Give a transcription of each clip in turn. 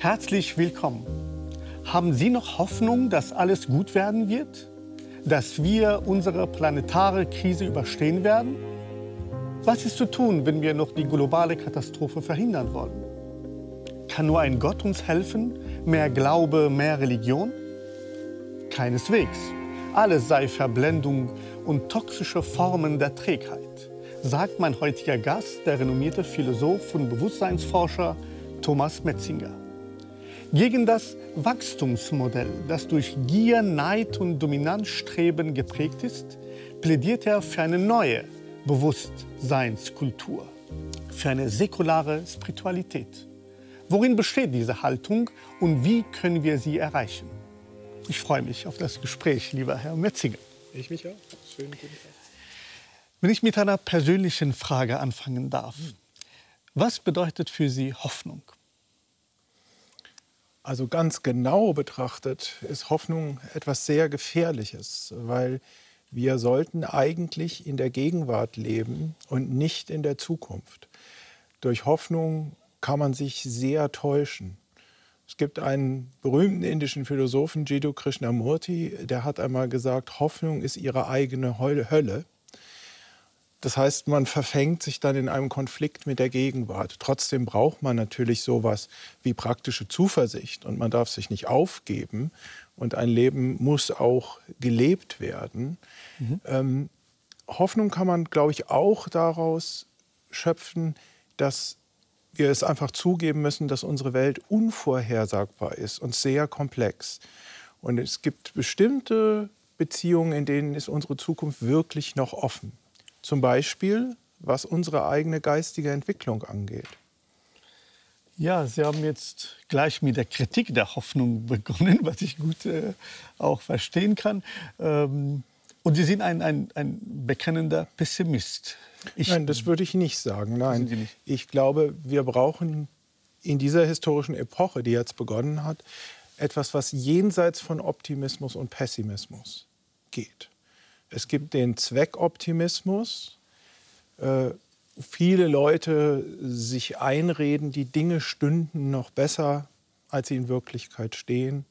Herzlich willkommen. Haben Sie noch Hoffnung, dass alles gut werden wird? Dass wir unsere planetare Krise überstehen werden? Was ist zu tun, wenn wir noch die globale Katastrophe verhindern wollen? Kann nur ein Gott uns helfen? Mehr Glaube, mehr Religion? Keineswegs. Alles sei Verblendung und toxische Formen der Trägheit, sagt mein heutiger Gast, der renommierte Philosoph und Bewusstseinsforscher Thomas Metzinger. Gegen das Wachstumsmodell, das durch Gier, Neid und Dominanzstreben geprägt ist, plädiert er für eine neue Bewusstseinskultur, für eine säkulare Spiritualität. Worin besteht diese Haltung und wie können wir sie erreichen? Ich freue mich auf das Gespräch, lieber Herr Metzinger. Ich mich auch. Schönen guten Tag. Wenn ich mit einer persönlichen Frage anfangen darf. Was bedeutet für Sie Hoffnung? Also ganz genau betrachtet ist Hoffnung etwas sehr Gefährliches, weil wir sollten eigentlich in der Gegenwart leben und nicht in der Zukunft. Durch Hoffnung kann man sich sehr täuschen. Es gibt einen berühmten indischen Philosophen, Jiddu Krishnamurti, der hat einmal gesagt, Hoffnung ist ihre eigene Hölle. Das heißt, man verfängt sich dann in einem Konflikt mit der Gegenwart. Trotzdem braucht man natürlich sowas wie praktische Zuversicht und man darf sich nicht aufgeben und ein Leben muss auch gelebt werden. Mhm. Ähm, Hoffnung kann man, glaube ich, auch daraus schöpfen, dass wir es einfach zugeben müssen, dass unsere Welt unvorhersagbar ist und sehr komplex. Und es gibt bestimmte Beziehungen, in denen ist unsere Zukunft wirklich noch offen. Zum Beispiel, was unsere eigene geistige Entwicklung angeht. Ja, Sie haben jetzt gleich mit der Kritik der Hoffnung begonnen, was ich gut äh, auch verstehen kann. Ähm, und Sie sind ein, ein, ein bekennender Pessimist. Ich, Nein, das würde ich nicht sagen. Nein, nicht. ich glaube, wir brauchen in dieser historischen Epoche, die jetzt begonnen hat, etwas, was jenseits von Optimismus und Pessimismus geht. Es gibt den Zweckoptimismus. Äh, viele Leute sich einreden, die Dinge stünden noch besser, als sie in Wirklichkeit stehen.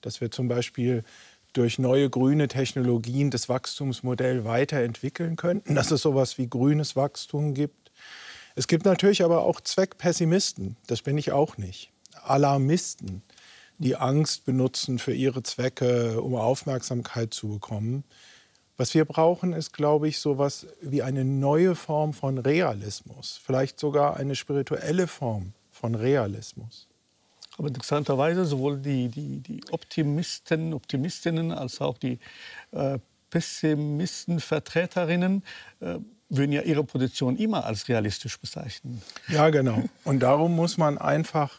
Dass wir zum Beispiel durch neue grüne Technologien das Wachstumsmodell weiterentwickeln könnten, dass es sowas wie grünes Wachstum gibt. Es gibt natürlich aber auch Zweckpessimisten, das bin ich auch nicht. Alarmisten, die Angst benutzen für ihre Zwecke, um Aufmerksamkeit zu bekommen. Was wir brauchen, ist, glaube ich, so etwas wie eine neue Form von Realismus, vielleicht sogar eine spirituelle Form von Realismus. Aber interessanterweise sowohl die, die, die Optimisten, Optimistinnen als auch die äh, Pessimistenvertreterinnen äh, würden ja ihre Position immer als realistisch bezeichnen. Ja, genau. Und darum muss man einfach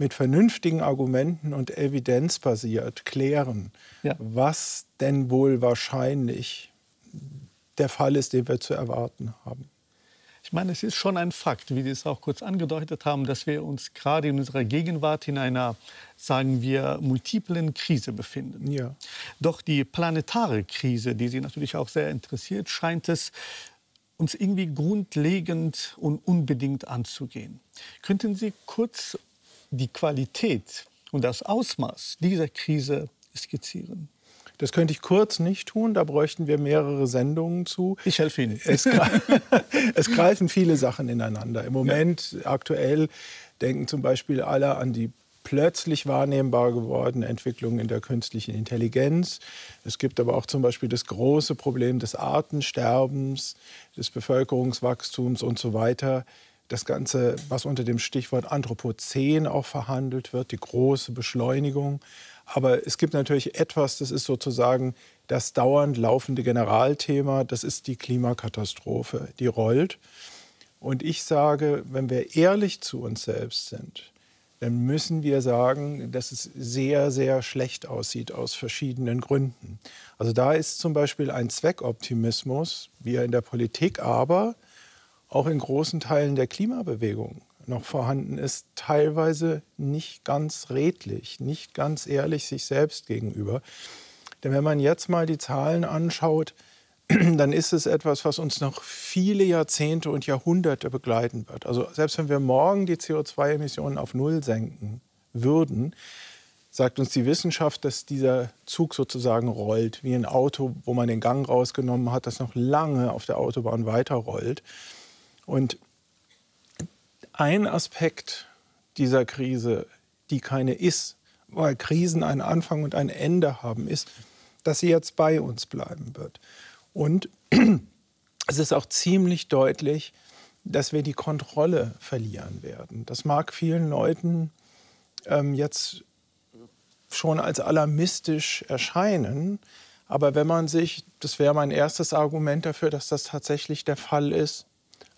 mit vernünftigen Argumenten und evidenzbasiert klären, ja. was denn wohl wahrscheinlich der Fall ist, den wir zu erwarten haben. Ich meine, es ist schon ein Fakt, wie Sie es auch kurz angedeutet haben, dass wir uns gerade in unserer Gegenwart in einer, sagen wir, multiplen Krise befinden. Ja. Doch die planetare Krise, die Sie natürlich auch sehr interessiert, scheint es uns irgendwie grundlegend und unbedingt anzugehen. Könnten Sie kurz die Qualität und das Ausmaß dieser Krise skizzieren? Das könnte ich kurz nicht tun, da bräuchten wir mehrere Sendungen zu. Ich helfe Ihnen. Es, es greifen viele Sachen ineinander. Im Moment, ja. aktuell, denken zum Beispiel alle an die plötzlich wahrnehmbar gewordene Entwicklung in der künstlichen Intelligenz. Es gibt aber auch zum Beispiel das große Problem des Artensterbens, des Bevölkerungswachstums und so weiter das Ganze, was unter dem Stichwort Anthropozän auch verhandelt wird, die große Beschleunigung. Aber es gibt natürlich etwas, das ist sozusagen das dauernd laufende Generalthema, das ist die Klimakatastrophe, die rollt. Und ich sage, wenn wir ehrlich zu uns selbst sind, dann müssen wir sagen, dass es sehr, sehr schlecht aussieht aus verschiedenen Gründen. Also da ist zum Beispiel ein Zweckoptimismus, wie er in der Politik aber auch in großen Teilen der Klimabewegung noch vorhanden ist, teilweise nicht ganz redlich, nicht ganz ehrlich sich selbst gegenüber. Denn wenn man jetzt mal die Zahlen anschaut, dann ist es etwas, was uns noch viele Jahrzehnte und Jahrhunderte begleiten wird. Also selbst wenn wir morgen die CO2-Emissionen auf Null senken würden, sagt uns die Wissenschaft, dass dieser Zug sozusagen rollt, wie ein Auto, wo man den Gang rausgenommen hat, das noch lange auf der Autobahn weiterrollt. Und ein Aspekt dieser Krise, die keine ist, weil Krisen einen Anfang und ein Ende haben, ist, dass sie jetzt bei uns bleiben wird. Und es ist auch ziemlich deutlich, dass wir die Kontrolle verlieren werden. Das mag vielen Leuten ähm, jetzt schon als alarmistisch erscheinen. Aber wenn man sich, das wäre mein erstes Argument dafür, dass das tatsächlich der Fall ist.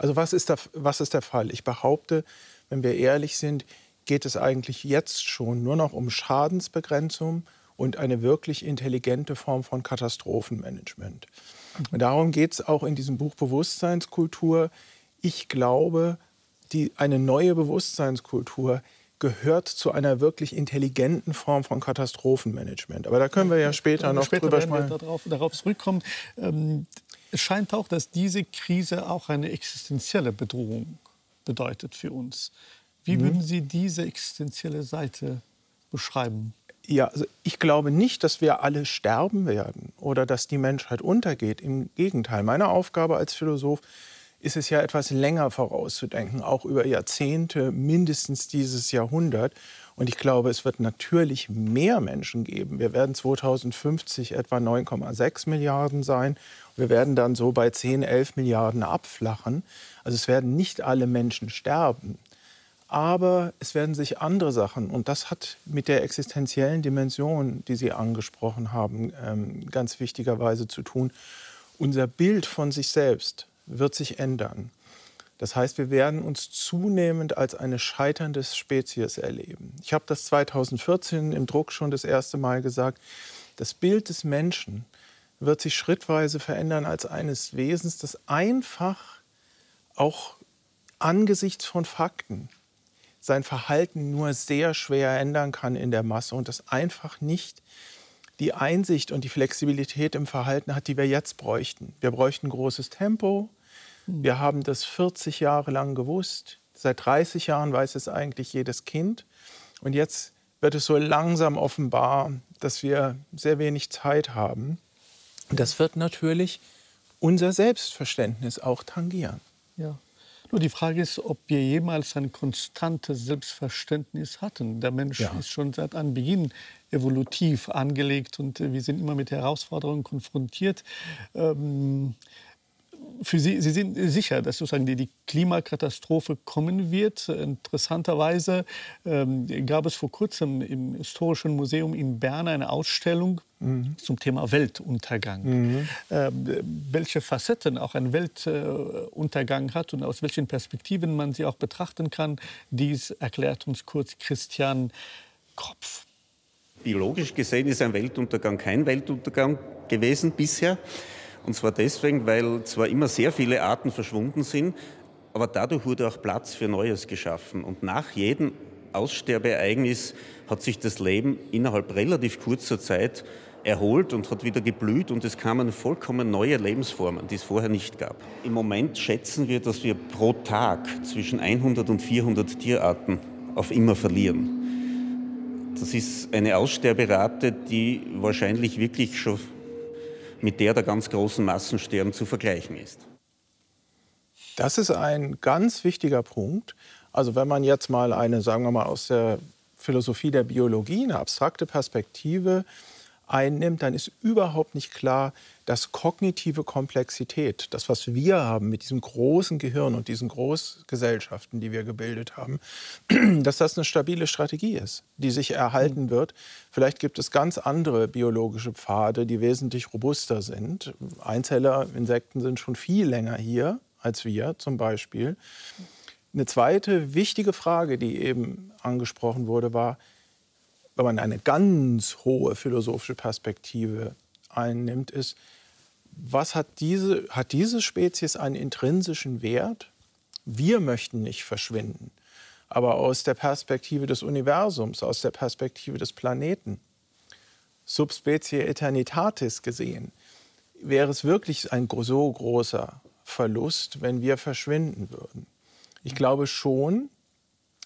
Also was ist, der, was ist der Fall? Ich behaupte, wenn wir ehrlich sind, geht es eigentlich jetzt schon nur noch um Schadensbegrenzung und eine wirklich intelligente Form von Katastrophenmanagement. Und darum geht es auch in diesem Buch Bewusstseinskultur. Ich glaube, die, eine neue Bewusstseinskultur gehört zu einer wirklich intelligenten Form von Katastrophenmanagement. Aber da können wir ja später noch später drüber sprechen. Darauf, darauf zurückkommen. Ähm, es scheint auch, dass diese Krise auch eine existenzielle Bedrohung bedeutet für uns. Wie mhm. würden Sie diese existenzielle Seite beschreiben? Ja, also ich glaube nicht, dass wir alle sterben werden oder dass die Menschheit untergeht. Im Gegenteil, meine Aufgabe als Philosoph ist es ja etwas länger vorauszudenken, auch über Jahrzehnte, mindestens dieses Jahrhundert. Und ich glaube, es wird natürlich mehr Menschen geben. Wir werden 2050 etwa 9,6 Milliarden sein. Wir werden dann so bei 10, 11 Milliarden abflachen. Also es werden nicht alle Menschen sterben. Aber es werden sich andere Sachen, und das hat mit der existenziellen Dimension, die Sie angesprochen haben, ähm, ganz wichtigerweise zu tun. Unser Bild von sich selbst, wird sich ändern. Das heißt, wir werden uns zunehmend als eine scheiternde Spezies erleben. Ich habe das 2014 im Druck schon das erste Mal gesagt. Das Bild des Menschen wird sich schrittweise verändern als eines Wesens, das einfach auch angesichts von Fakten sein Verhalten nur sehr schwer ändern kann in der Masse und das einfach nicht die Einsicht und die Flexibilität im Verhalten hat, die wir jetzt bräuchten. Wir bräuchten großes Tempo. Wir haben das 40 Jahre lang gewusst. Seit 30 Jahren weiß es eigentlich jedes Kind. Und jetzt wird es so langsam offenbar, dass wir sehr wenig Zeit haben. Das wird natürlich unser Selbstverständnis auch tangieren. Ja. Nur die Frage ist, ob wir jemals ein konstantes Selbstverständnis hatten. Der Mensch ja. ist schon seit Anbeginn evolutiv angelegt und äh, wir sind immer mit Herausforderungen konfrontiert. Ähm, für Sie, Sie sind sicher, dass sozusagen die, die Klimakatastrophe kommen wird. Interessanterweise ähm, gab es vor kurzem im Historischen Museum in Bern eine Ausstellung mhm. zum Thema Weltuntergang. Mhm. Ähm, welche Facetten auch ein Weltuntergang äh, hat und aus welchen Perspektiven man sie auch betrachten kann, dies erklärt uns kurz Christian Kropf. Biologisch gesehen ist ein Weltuntergang kein Weltuntergang gewesen bisher. Und zwar deswegen, weil zwar immer sehr viele Arten verschwunden sind, aber dadurch wurde auch Platz für Neues geschaffen. Und nach jedem Aussterbeereignis hat sich das Leben innerhalb relativ kurzer Zeit erholt und hat wieder geblüht und es kamen vollkommen neue Lebensformen, die es vorher nicht gab. Im Moment schätzen wir, dass wir pro Tag zwischen 100 und 400 Tierarten auf immer verlieren. Das ist eine Aussterberate, die wahrscheinlich wirklich schon mit der der ganz großen Massensterben zu vergleichen ist. Das ist ein ganz wichtiger Punkt. Also wenn man jetzt mal eine, sagen wir mal, aus der Philosophie der Biologie, eine abstrakte Perspektive einnimmt, dann ist überhaupt nicht klar, dass kognitive Komplexität, das, was wir haben mit diesem großen Gehirn und diesen Großgesellschaften, die wir gebildet haben, dass das eine stabile Strategie ist, die sich erhalten wird. Vielleicht gibt es ganz andere biologische Pfade, die wesentlich robuster sind. Einzeller, Insekten sind schon viel länger hier als wir zum Beispiel. Eine zweite wichtige Frage, die eben angesprochen wurde, war, wenn man eine ganz hohe philosophische Perspektive einnimmt, ist, was hat diese, hat diese Spezies einen intrinsischen Wert? Wir möchten nicht verschwinden. Aber aus der Perspektive des Universums, aus der Perspektive des Planeten, Subspecie Eternitatis gesehen, wäre es wirklich ein so großer Verlust, wenn wir verschwinden würden. Ich glaube schon,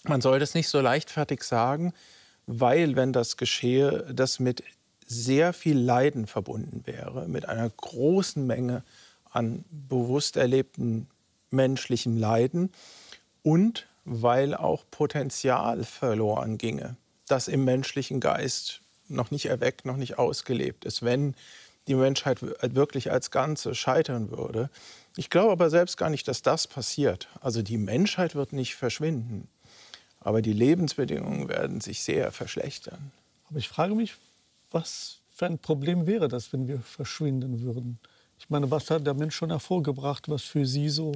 man soll das nicht so leichtfertig sagen, weil, wenn das geschehe, das mit sehr viel Leiden verbunden wäre, mit einer großen Menge an bewusst erlebten menschlichen Leiden und weil auch Potenzial verloren ginge, das im menschlichen Geist noch nicht erweckt, noch nicht ausgelebt ist, wenn die Menschheit wirklich als Ganze scheitern würde. Ich glaube aber selbst gar nicht, dass das passiert. Also die Menschheit wird nicht verschwinden, aber die Lebensbedingungen werden sich sehr verschlechtern. Aber ich frage mich, was für ein Problem wäre das, wenn wir verschwinden würden? Ich meine, was hat der Mensch schon hervorgebracht, was für Sie so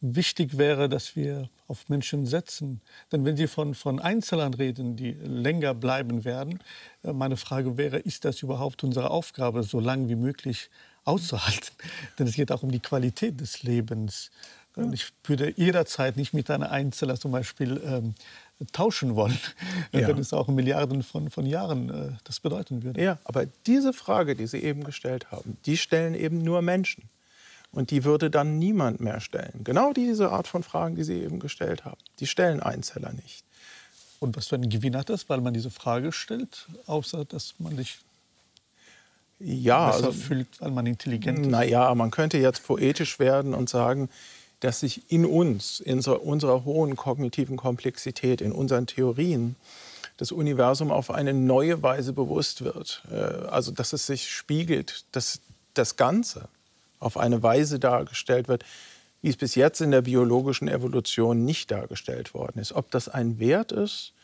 wichtig wäre, dass wir auf Menschen setzen. Denn wenn Sie von, von Einzelnen reden, die länger bleiben werden, äh, meine Frage wäre, ist das überhaupt unsere Aufgabe, so lange wie möglich auszuhalten? Denn es geht auch um die Qualität des Lebens. Und ich würde jederzeit nicht mit einer Einzelner zum Beispiel ähm, tauschen wollen, ja. wenn es auch Milliarden von, von Jahren äh, das bedeuten würde. Ja, aber diese Frage, die Sie eben gestellt haben, die stellen eben nur Menschen. Und die würde dann niemand mehr stellen. Genau diese Art von Fragen, die Sie eben gestellt haben, die stellen Einzeller nicht. Und was für einen Gewinn hat das, weil man diese Frage stellt, außer dass man sich ja, besser also, fühlt, weil man intelligent ist? Naja, man könnte jetzt poetisch werden und sagen, dass sich in uns, in unserer hohen kognitiven Komplexität, in unseren Theorien, das Universum auf eine neue Weise bewusst wird. Äh, also dass es sich spiegelt, dass das Ganze auf eine Weise dargestellt wird, wie es bis jetzt in der biologischen Evolution nicht dargestellt worden ist. Ob das ein Wert ist,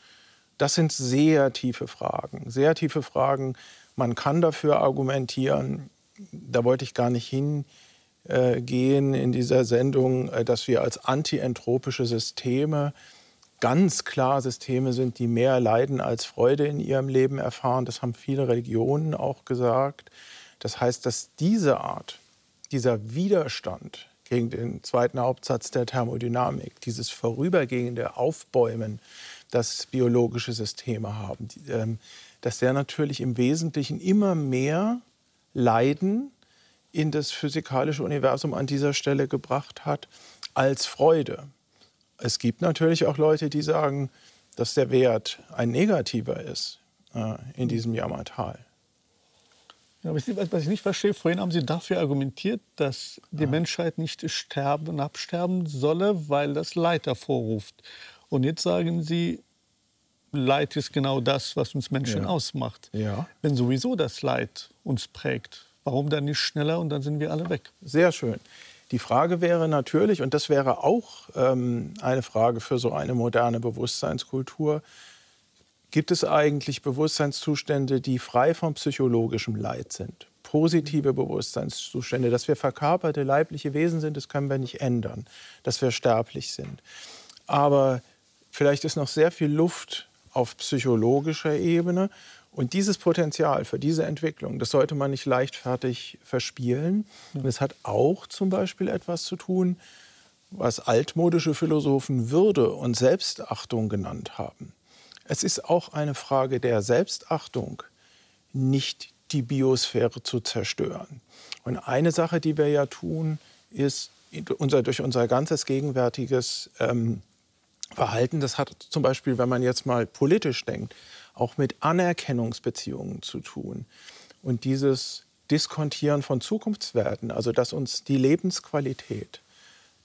das sind sehr tiefe Fragen. Sehr tiefe Fragen. Man kann dafür argumentieren, da wollte ich gar nicht hin, äh, gehen in dieser Sendung, äh, dass wir als antientropische Systeme ganz klar Systeme sind, die mehr Leiden als Freude in ihrem Leben erfahren. Das haben viele Religionen auch gesagt. Das heißt, dass diese Art, dieser Widerstand gegen den zweiten Hauptsatz der Thermodynamik, dieses vorübergehende Aufbäumen, das biologische Systeme haben, ähm, dass der natürlich im Wesentlichen immer mehr Leiden in das physikalische Universum an dieser Stelle gebracht hat, als Freude. Es gibt natürlich auch Leute, die sagen, dass der Wert ein negativer ist äh, in diesem Jammertal. Ja, was ich nicht verstehe, vorhin haben Sie dafür argumentiert, dass die ja. Menschheit nicht sterben und absterben solle, weil das Leid hervorruft. Und jetzt sagen Sie, Leid ist genau das, was uns Menschen ja. ausmacht. Ja. Wenn sowieso das Leid uns prägt, Warum dann nicht schneller und dann sind wir alle weg? Sehr schön. Die Frage wäre natürlich, und das wäre auch ähm, eine Frage für so eine moderne Bewusstseinskultur, gibt es eigentlich Bewusstseinszustände, die frei von psychologischem Leid sind? Positive Bewusstseinszustände, dass wir verkörperte leibliche Wesen sind, das können wir nicht ändern, dass wir sterblich sind. Aber vielleicht ist noch sehr viel Luft auf psychologischer Ebene und dieses Potenzial für diese Entwicklung, das sollte man nicht leichtfertig verspielen. Und es hat auch zum Beispiel etwas zu tun, was altmodische Philosophen Würde und Selbstachtung genannt haben. Es ist auch eine Frage der Selbstachtung, nicht die Biosphäre zu zerstören. Und eine Sache, die wir ja tun, ist unser, durch unser ganzes gegenwärtiges ähm, Verhalten, das hat zum Beispiel, wenn man jetzt mal politisch denkt, auch mit Anerkennungsbeziehungen zu tun. Und dieses Diskontieren von Zukunftswerten, also dass uns die Lebensqualität,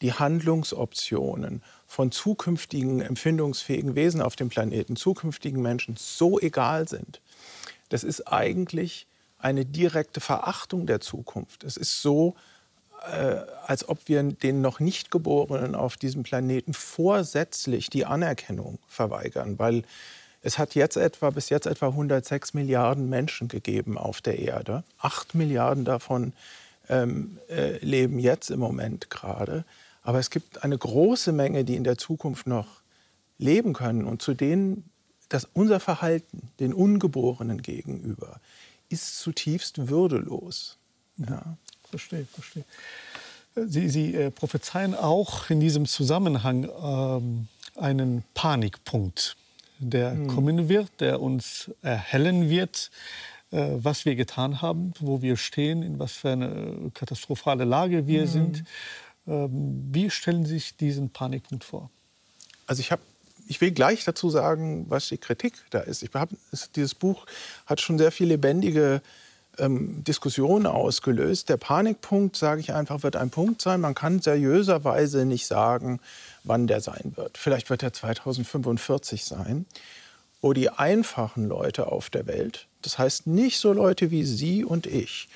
die Handlungsoptionen von zukünftigen empfindungsfähigen Wesen auf dem Planeten, zukünftigen Menschen so egal sind, das ist eigentlich eine direkte Verachtung der Zukunft. Es ist so, äh, als ob wir den noch nicht Geborenen auf diesem Planeten vorsätzlich die Anerkennung verweigern, weil es hat jetzt etwa, bis jetzt etwa 106 Milliarden Menschen gegeben auf der Erde. Acht Milliarden davon ähm, äh, leben jetzt im Moment gerade. Aber es gibt eine große Menge, die in der Zukunft noch leben können und zu denen dass unser Verhalten den Ungeborenen gegenüber ist zutiefst würdelos. Mhm. Ja. Verstehe, verstehe. Sie, Sie äh, prophezeien auch in diesem Zusammenhang ähm, einen Panikpunkt der mhm. kommen wird, der uns erhellen wird, äh, was wir getan haben, wo wir stehen, in was für eine katastrophale Lage wir mhm. sind. Ähm, wie stellen Sie sich diesen Panikpunkt vor? Also ich habe ich will gleich dazu sagen, was die Kritik da ist. Ich hab, dieses Buch hat schon sehr viele lebendige ähm, Diskussionen ausgelöst. Der Panikpunkt, sage ich einfach, wird ein Punkt sein. Man kann seriöserweise nicht sagen, wann der sein wird. Vielleicht wird er 2045 sein, wo die einfachen Leute auf der Welt, das heißt nicht so Leute wie Sie und ich,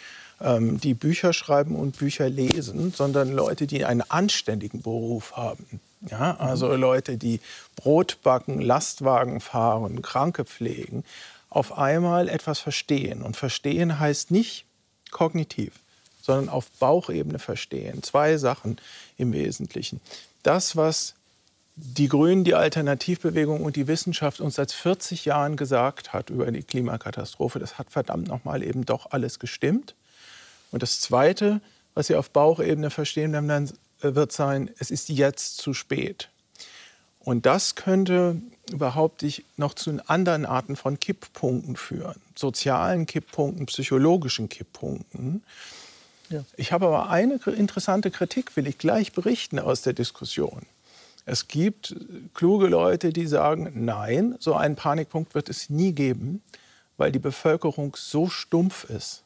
ähm, die Bücher schreiben und Bücher lesen, sondern Leute, die einen anständigen Beruf haben. Ja, also Leute, die Brot backen, Lastwagen fahren, Kranke pflegen, auf einmal etwas verstehen. Und verstehen heißt nicht kognitiv, sondern auf Bauchebene verstehen. Zwei Sachen im Wesentlichen. Das, was die Grünen, die Alternativbewegung und die Wissenschaft uns seit 40 Jahren gesagt hat über die Klimakatastrophe, das hat verdammt nochmal eben doch alles gestimmt. Und das Zweite, was Sie auf Bauchebene verstehen werden, äh, wird sein, es ist jetzt zu spät. Und das könnte überhaupt noch zu anderen Arten von Kipppunkten führen. Sozialen Kipppunkten, psychologischen Kipppunkten. Ja. Ich habe aber eine interessante Kritik, will ich gleich berichten aus der Diskussion. Es gibt kluge Leute, die sagen, nein, so einen Panikpunkt wird es nie geben, weil die Bevölkerung so stumpf ist,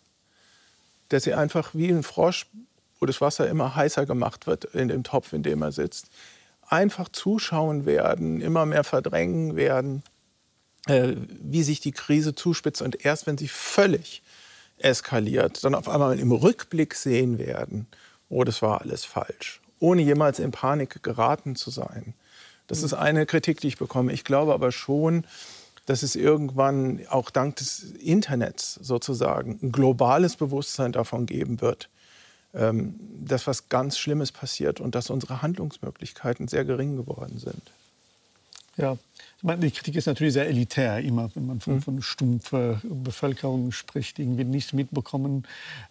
dass sie einfach wie ein Frosch, wo das Wasser immer heißer gemacht wird in dem Topf, in dem er sitzt, einfach zuschauen werden, immer mehr verdrängen werden, äh, wie sich die Krise zuspitzt und erst wenn sie völlig eskaliert, dann auf einmal im Rückblick sehen werden, oh, das war alles falsch, ohne jemals in Panik geraten zu sein. Das ist eine Kritik, die ich bekomme. Ich glaube aber schon, dass es irgendwann auch dank des Internets sozusagen ein globales Bewusstsein davon geben wird, ähm, dass was ganz Schlimmes passiert und dass unsere Handlungsmöglichkeiten sehr gering geworden sind. Ja, ich meine, die Kritik ist natürlich sehr elitär, immer wenn man von, mhm. von stumpfer Bevölkerung spricht, irgendwie nichts mitbekommen.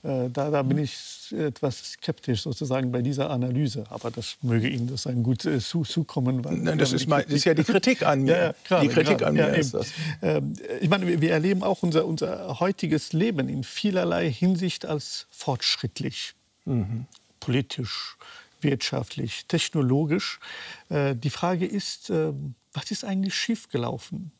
Äh, da, da bin ich etwas skeptisch sozusagen bei dieser Analyse. Aber das möge Ihnen das ein gut äh, zu, zukommen. Weil, Nein, das, ist mein, das, ist ja die Kritik an mir. ja, gerade, die Kritik gerade, an mir ja, ist das. Äh, ich meine, wir erleben auch unser, unser heutiges Leben in vielerlei Hinsicht als fortschrittlich. Mhm. Politisch, wirtschaftlich, technologisch. Äh, die Frage ist, äh, was ist eigentlich schiefgelaufen?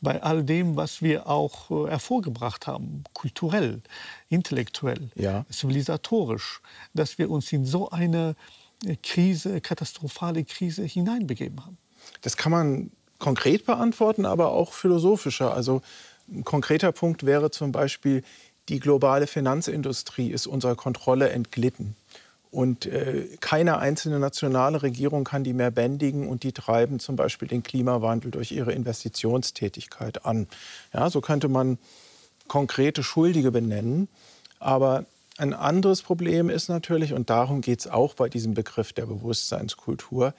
Bei all dem, was wir auch äh, hervorgebracht haben, kulturell, intellektuell, ja. zivilisatorisch, dass wir uns in so eine äh, Krise, katastrophale Krise hineinbegeben haben. Das kann man konkret beantworten, aber auch philosophischer. Also ein konkreter Punkt wäre zum Beispiel, die globale Finanzindustrie ist unserer Kontrolle entglitten. Und äh, keine einzelne nationale Regierung kann die mehr bändigen und die treiben zum Beispiel den Klimawandel durch ihre Investitionstätigkeit an. Ja, so könnte man konkrete Schuldige benennen. Aber ein anderes Problem ist natürlich, und darum geht es auch bei diesem Begriff der Bewusstseinskultur,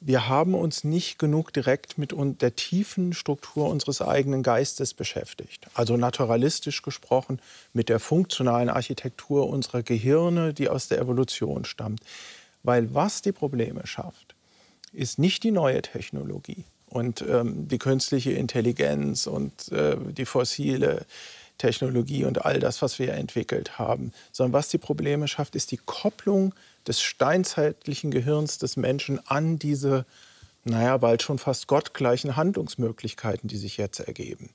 wir haben uns nicht genug direkt mit der tiefen Struktur unseres eigenen Geistes beschäftigt. Also naturalistisch gesprochen mit der funktionalen Architektur unserer Gehirne, die aus der Evolution stammt. Weil was die Probleme schafft, ist nicht die neue Technologie und ähm, die künstliche Intelligenz und äh, die fossile Technologie und all das, was wir entwickelt haben, sondern was die Probleme schafft, ist die Kopplung des steinzeitlichen Gehirns des Menschen an diese, naja, bald schon fast gottgleichen Handlungsmöglichkeiten, die sich jetzt ergeben.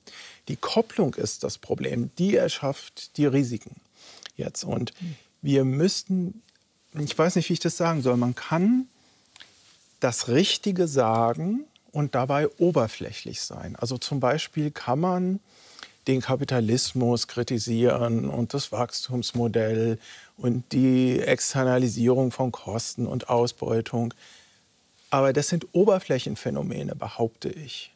Die Kopplung ist das Problem, die erschafft die Risiken jetzt. Und wir müssten, ich weiß nicht, wie ich das sagen soll, man kann das Richtige sagen und dabei oberflächlich sein. Also zum Beispiel kann man den Kapitalismus kritisieren und das Wachstumsmodell und die Externalisierung von Kosten und Ausbeutung. Aber das sind Oberflächenphänomene, behaupte ich.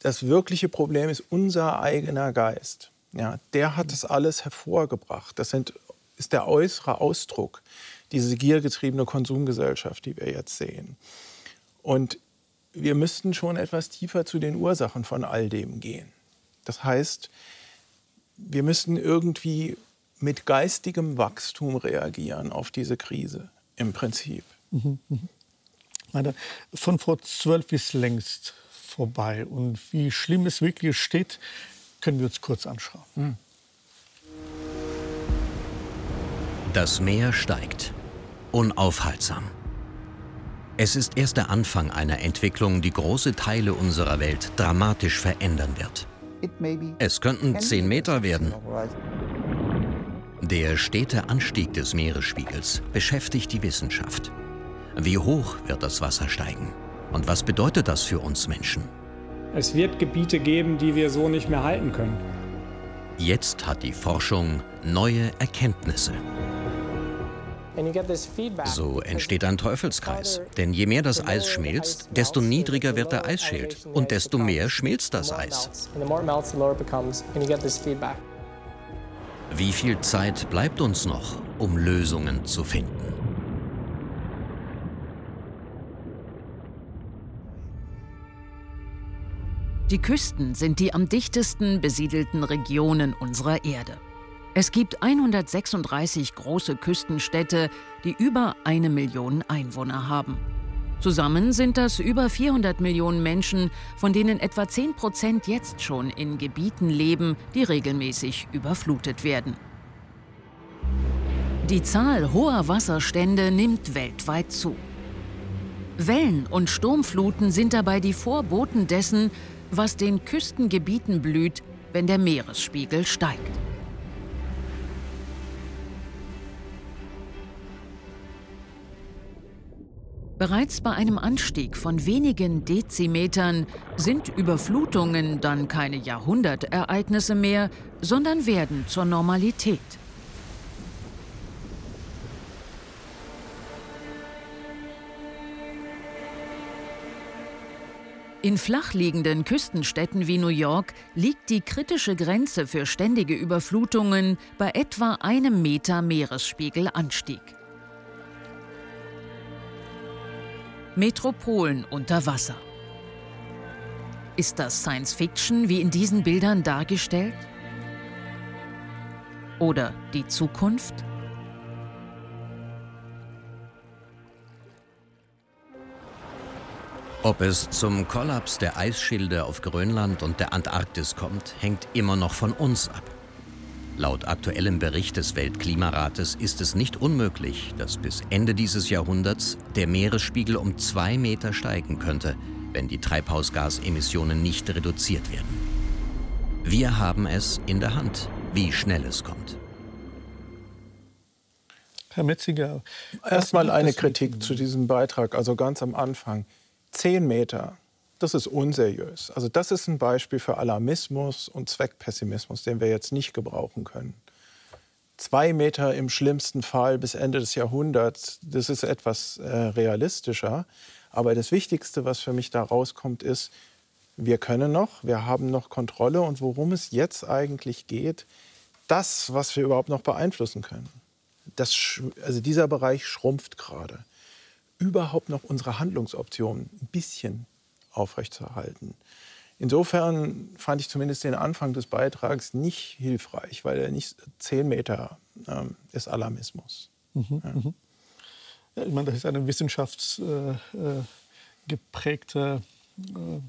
Das wirkliche Problem ist unser eigener Geist. Ja, der hat das alles hervorgebracht. Das sind, ist der äußere Ausdruck, diese giergetriebene Konsumgesellschaft, die wir jetzt sehen. Und wir müssten schon etwas tiefer zu den Ursachen von all dem gehen. Das heißt, wir müssen irgendwie mit geistigem Wachstum reagieren auf diese Krise im Prinzip. Mhm, mhm. Von vor zwölf ist längst vorbei. Und wie schlimm es wirklich steht, können wir uns kurz anschauen. Mhm. Das Meer steigt, unaufhaltsam. Es ist erst der Anfang einer Entwicklung, die große Teile unserer Welt dramatisch verändern wird. Es könnten 10 Meter werden. Der stete Anstieg des Meeresspiegels beschäftigt die Wissenschaft. Wie hoch wird das Wasser steigen? Und was bedeutet das für uns Menschen? Es wird Gebiete geben, die wir so nicht mehr halten können. Jetzt hat die Forschung neue Erkenntnisse. So entsteht ein Teufelskreis. Denn je mehr das Eis schmilzt, desto niedriger wird der Eisschild und desto mehr schmilzt das Eis. Wie viel Zeit bleibt uns noch, um Lösungen zu finden? Die Küsten sind die am dichtesten besiedelten Regionen unserer Erde. Es gibt 136 große Küstenstädte, die über eine Million Einwohner haben. Zusammen sind das über 400 Millionen Menschen, von denen etwa 10 Prozent jetzt schon in Gebieten leben, die regelmäßig überflutet werden. Die Zahl hoher Wasserstände nimmt weltweit zu. Wellen und Sturmfluten sind dabei die Vorboten dessen, was den Küstengebieten blüht, wenn der Meeresspiegel steigt. Bereits bei einem Anstieg von wenigen Dezimetern sind Überflutungen dann keine Jahrhundertereignisse mehr, sondern werden zur Normalität. In flachliegenden Küstenstädten wie New York liegt die kritische Grenze für ständige Überflutungen bei etwa einem Meter Meeresspiegelanstieg. Metropolen unter Wasser. Ist das Science Fiction wie in diesen Bildern dargestellt? Oder die Zukunft? Ob es zum Kollaps der Eisschilde auf Grönland und der Antarktis kommt, hängt immer noch von uns ab. Laut aktuellem Bericht des Weltklimarates ist es nicht unmöglich, dass bis Ende dieses Jahrhunderts der Meeresspiegel um zwei Meter steigen könnte, wenn die Treibhausgasemissionen nicht reduziert werden. Wir haben es in der Hand, wie schnell es kommt. Herr Metziger. Erstmal eine Kritik zu diesem Beitrag, also ganz am Anfang. 10 Meter, das ist unseriös. Also das ist ein Beispiel für Alarmismus und Zweckpessimismus, den wir jetzt nicht gebrauchen können. Zwei Meter im schlimmsten Fall bis Ende des Jahrhunderts, das ist etwas äh, realistischer. Aber das Wichtigste, was für mich da rauskommt, ist, wir können noch, wir haben noch Kontrolle und worum es jetzt eigentlich geht, das, was wir überhaupt noch beeinflussen können. Das, also dieser Bereich schrumpft gerade überhaupt noch unsere Handlungsoptionen ein bisschen aufrechtzuerhalten. Insofern fand ich zumindest den Anfang des Beitrags nicht hilfreich, weil er nicht zehn Meter ähm, ist Alarmismus. Mhm, ja. Mhm. Ja, ich meine, das ist eine wissenschaftsgeprägte äh, äh,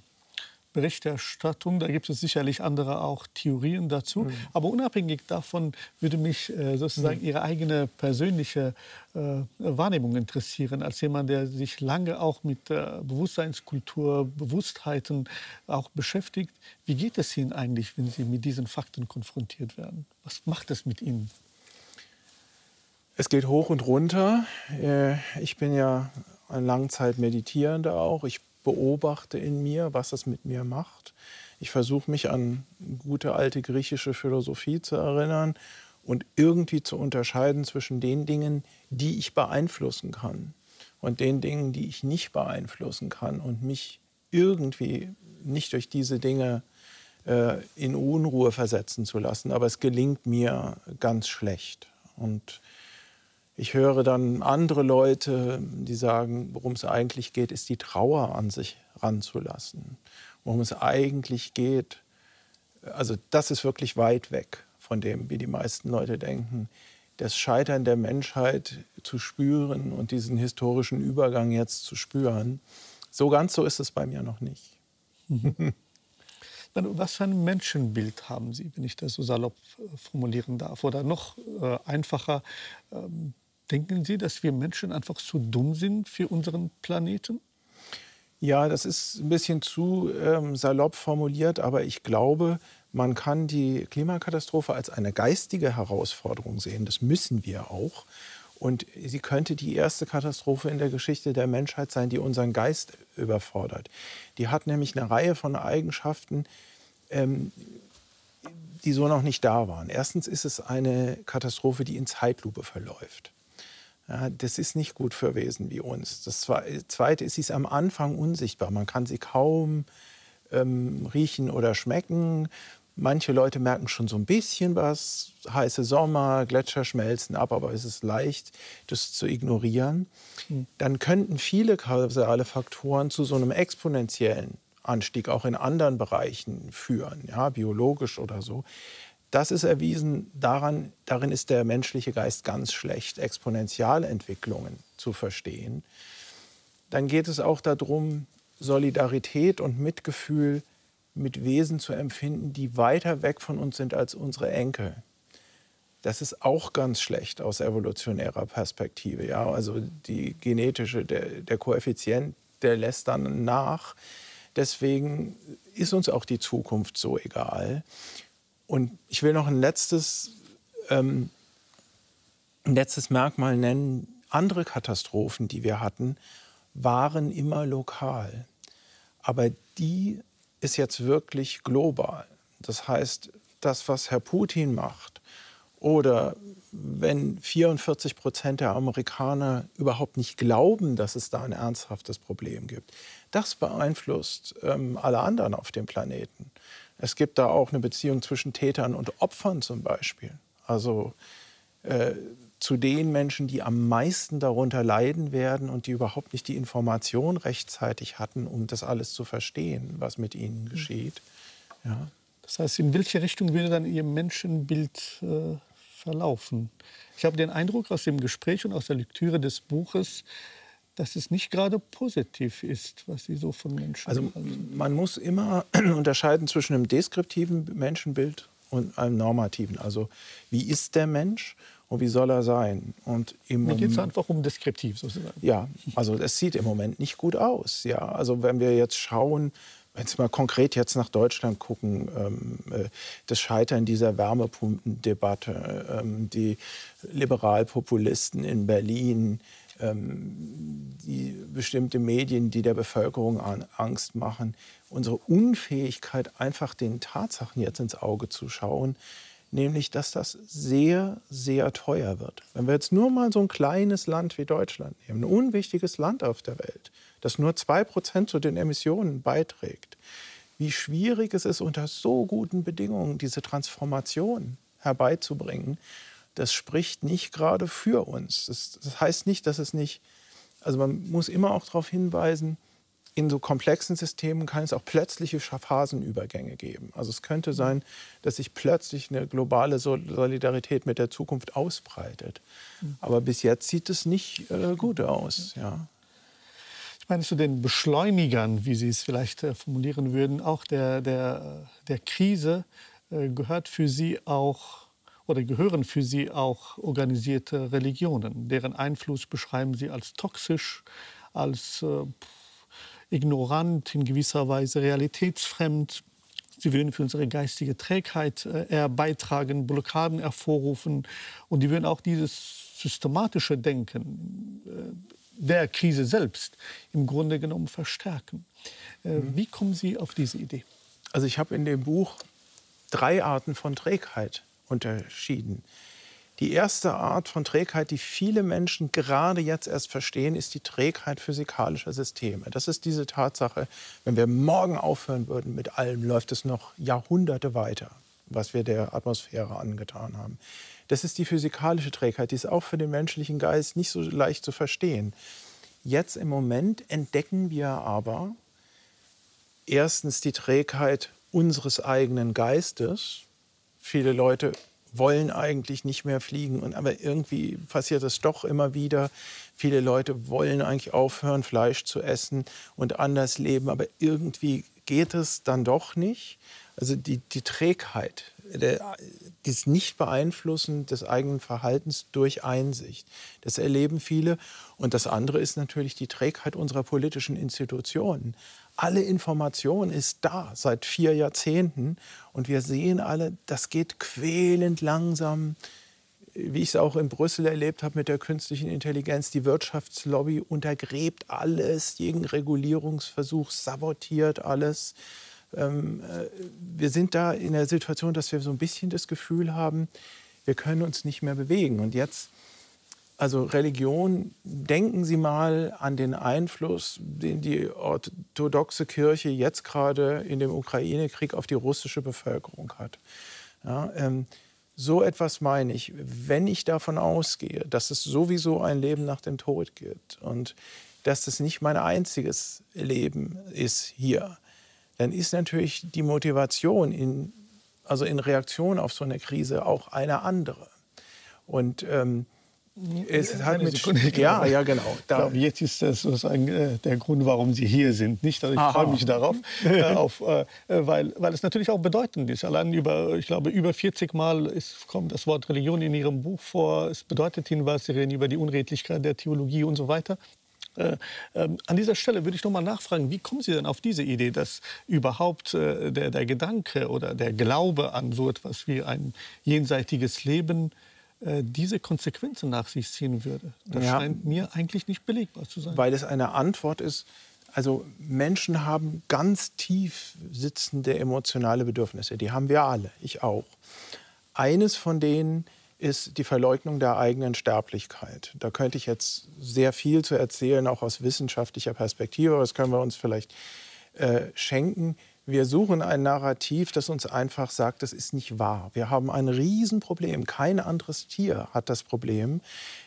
Berichterstattung. Da gibt es sicherlich andere auch Theorien dazu. Mhm. Aber unabhängig davon würde mich äh, sozusagen mhm. Ihre eigene persönliche äh, Wahrnehmung interessieren, als jemand, der sich lange auch mit äh, Bewusstseinskultur, Bewusstheiten auch beschäftigt. Wie geht es Ihnen eigentlich, wenn Sie mit diesen Fakten konfrontiert werden? Was macht es mit Ihnen? Es geht hoch und runter. Ich bin ja eine Langzeit Meditierender auch. Ich beobachte in mir, was es mit mir macht. Ich versuche mich an gute alte griechische Philosophie zu erinnern und irgendwie zu unterscheiden zwischen den Dingen, die ich beeinflussen kann und den Dingen, die ich nicht beeinflussen kann und mich irgendwie nicht durch diese Dinge äh, in Unruhe versetzen zu lassen. Aber es gelingt mir ganz schlecht. Und ich höre dann andere Leute, die sagen, worum es eigentlich geht, ist die Trauer an sich ranzulassen. Worum es eigentlich geht, also das ist wirklich weit weg von dem, wie die meisten Leute denken. Das Scheitern der Menschheit zu spüren und diesen historischen Übergang jetzt zu spüren, so ganz so ist es bei mir noch nicht. Was für ein Menschenbild haben Sie, wenn ich das so salopp formulieren darf? Oder noch äh, einfacher, ähm, Denken Sie, dass wir Menschen einfach zu dumm sind für unseren Planeten? Ja, das ist ein bisschen zu ähm, salopp formuliert, aber ich glaube, man kann die Klimakatastrophe als eine geistige Herausforderung sehen. Das müssen wir auch. Und sie könnte die erste Katastrophe in der Geschichte der Menschheit sein, die unseren Geist überfordert. Die hat nämlich eine Reihe von Eigenschaften, ähm, die so noch nicht da waren. Erstens ist es eine Katastrophe, die in Zeitlupe verläuft. Ja, das ist nicht gut für Wesen wie uns. Das Zweite ist, sie ist am Anfang unsichtbar. Man kann sie kaum ähm, riechen oder schmecken. Manche Leute merken schon so ein bisschen was. Heiße Sommer, Gletscher schmelzen ab, aber es ist leicht, das zu ignorieren. Hm. Dann könnten viele kausale Faktoren zu so einem exponentiellen Anstieg auch in anderen Bereichen führen, ja, biologisch oder so. Das ist erwiesen, daran, darin ist der menschliche Geist ganz schlecht, Exponentialentwicklungen zu verstehen. Dann geht es auch darum, Solidarität und Mitgefühl mit Wesen zu empfinden, die weiter weg von uns sind als unsere Enkel. Das ist auch ganz schlecht aus evolutionärer Perspektive. Ja? Also die genetische, der, der Koeffizient, der lässt dann nach. Deswegen ist uns auch die Zukunft so egal. Und ich will noch ein letztes, ähm, ein letztes Merkmal nennen. Andere Katastrophen, die wir hatten, waren immer lokal. Aber die ist jetzt wirklich global. Das heißt, das, was Herr Putin macht, oder wenn 44 Prozent der Amerikaner überhaupt nicht glauben, dass es da ein ernsthaftes Problem gibt, das beeinflusst ähm, alle anderen auf dem Planeten. Es gibt da auch eine Beziehung zwischen Tätern und Opfern zum Beispiel. Also äh, zu den Menschen, die am meisten darunter leiden werden und die überhaupt nicht die Information rechtzeitig hatten, um das alles zu verstehen, was mit ihnen geschieht. Ja. Das heißt, in welche Richtung würde dann Ihr Menschenbild äh, verlaufen? Ich habe den Eindruck aus dem Gespräch und aus der Lektüre des Buches, dass es nicht gerade positiv ist, was Sie so von Menschen Also man muss immer unterscheiden zwischen einem deskriptiven Menschenbild und einem normativen. Also wie ist der Mensch und wie soll er sein? Und im Mir geht es einfach um deskriptiv sozusagen. Ja, also es sieht im Moment nicht gut aus. Ja, also wenn wir jetzt schauen, wenn Sie mal konkret jetzt nach Deutschland gucken, ähm, äh, das Scheitern dieser Wärmepumpendebatte, ähm, die Liberalpopulisten in Berlin, die bestimmte Medien, die der Bevölkerung Angst machen, unsere Unfähigkeit, einfach den Tatsachen jetzt ins Auge zu schauen, nämlich dass das sehr, sehr teuer wird. Wenn wir jetzt nur mal so ein kleines Land wie Deutschland nehmen, ein unwichtiges Land auf der Welt, das nur 2% zu den Emissionen beiträgt, wie schwierig es ist, unter so guten Bedingungen diese Transformation herbeizubringen das spricht nicht gerade für uns. Das, das, heißt nicht, dass es nicht, also man muss immer auch darauf hinweisen, in so komplexen Systemen kann es auch plötzliche Phasenübergänge geben. Also es könnte sein, dass sich plötzlich eine globale Solidarität mit der Zukunft ausbreitet. Aber bis jetzt sieht es nicht äh, gut aus. Ja. Ich meine, zu den Beschleunigern, wie Sie es vielleicht äh, formulieren würden, auch der, der, der Krise äh, gehört für Sie auch oder gehören für sie auch organisierte Religionen. Deren Einfluss beschreiben sie als toxisch, als äh, ignorant, in gewisser Weise realitätsfremd. Sie würden für unsere geistige Trägheit äh, eher beitragen, Blockaden hervorrufen. Und die würden auch dieses systematische Denken äh, der Krise selbst im Grunde genommen verstärken. Äh, mhm. Wie kommen Sie auf diese Idee? Also ich habe in dem Buch drei Arten von Trägheit unterschieden. Die erste Art von Trägheit, die viele Menschen gerade jetzt erst verstehen, ist die Trägheit physikalischer Systeme. Das ist diese Tatsache, wenn wir morgen aufhören würden mit allem, läuft es noch Jahrhunderte weiter, was wir der Atmosphäre angetan haben. Das ist die physikalische Trägheit, die ist auch für den menschlichen Geist nicht so leicht zu verstehen. Jetzt im Moment entdecken wir aber erstens die Trägheit unseres eigenen Geistes, Viele Leute wollen eigentlich nicht mehr fliegen, und, aber irgendwie passiert es doch immer wieder. Viele Leute wollen eigentlich aufhören, Fleisch zu essen und anders leben, aber irgendwie geht es dann doch nicht. Also die, die Trägheit das Nicht-Beeinflussen des eigenen Verhaltens durch Einsicht. Das erleben viele. Und das andere ist natürlich die Trägheit unserer politischen Institutionen. Alle Information ist da seit vier Jahrzehnten. Und wir sehen alle, das geht quälend langsam wie ich es auch in Brüssel erlebt habe mit der künstlichen Intelligenz, die Wirtschaftslobby untergräbt alles, jeden Regulierungsversuch sabotiert alles. Ähm, äh, wir sind da in der Situation, dass wir so ein bisschen das Gefühl haben, wir können uns nicht mehr bewegen. Und jetzt, also Religion, denken Sie mal an den Einfluss, den die orthodoxe Kirche jetzt gerade in dem Ukraine-Krieg auf die russische Bevölkerung hat. Ja, ähm, so etwas meine ich, wenn ich davon ausgehe, dass es sowieso ein Leben nach dem Tod gibt und dass das nicht mein einziges Leben ist hier, dann ist natürlich die Motivation in, also in Reaktion auf so eine Krise auch eine andere. Und ähm, es hat mit Sekunde, ja, ja, genau. Da. Glaube, jetzt ist das sozusagen äh, der Grund, warum Sie hier sind. Nicht, also ich Aha. freue mich darauf, äh, auf, äh, weil, weil es natürlich auch bedeutend ist. Allein über, ich glaube, über 40 Mal ist, kommt das Wort Religion in Ihrem Buch vor. Es bedeutet Ihnen was. Sie reden über die Unredlichkeit der Theologie und so weiter. Äh, ähm, an dieser Stelle würde ich noch mal nachfragen, wie kommen Sie denn auf diese Idee, dass überhaupt äh, der, der Gedanke oder der Glaube an so etwas wie ein jenseitiges Leben äh, diese Konsequenzen nach sich ziehen würde. Das ja, scheint mir eigentlich nicht belegbar zu sein. Weil es eine Antwort ist, also Menschen haben ganz tief sitzende emotionale Bedürfnisse. Die haben wir alle, ich auch. Eines von denen ist die Verleugnung der eigenen Sterblichkeit. Da könnte ich jetzt sehr viel zu erzählen, auch aus wissenschaftlicher Perspektive. aber Das können wir uns vielleicht äh, schenken. Wir suchen ein Narrativ, das uns einfach sagt, das ist nicht wahr. Wir haben ein Riesenproblem. Kein anderes Tier hat das Problem,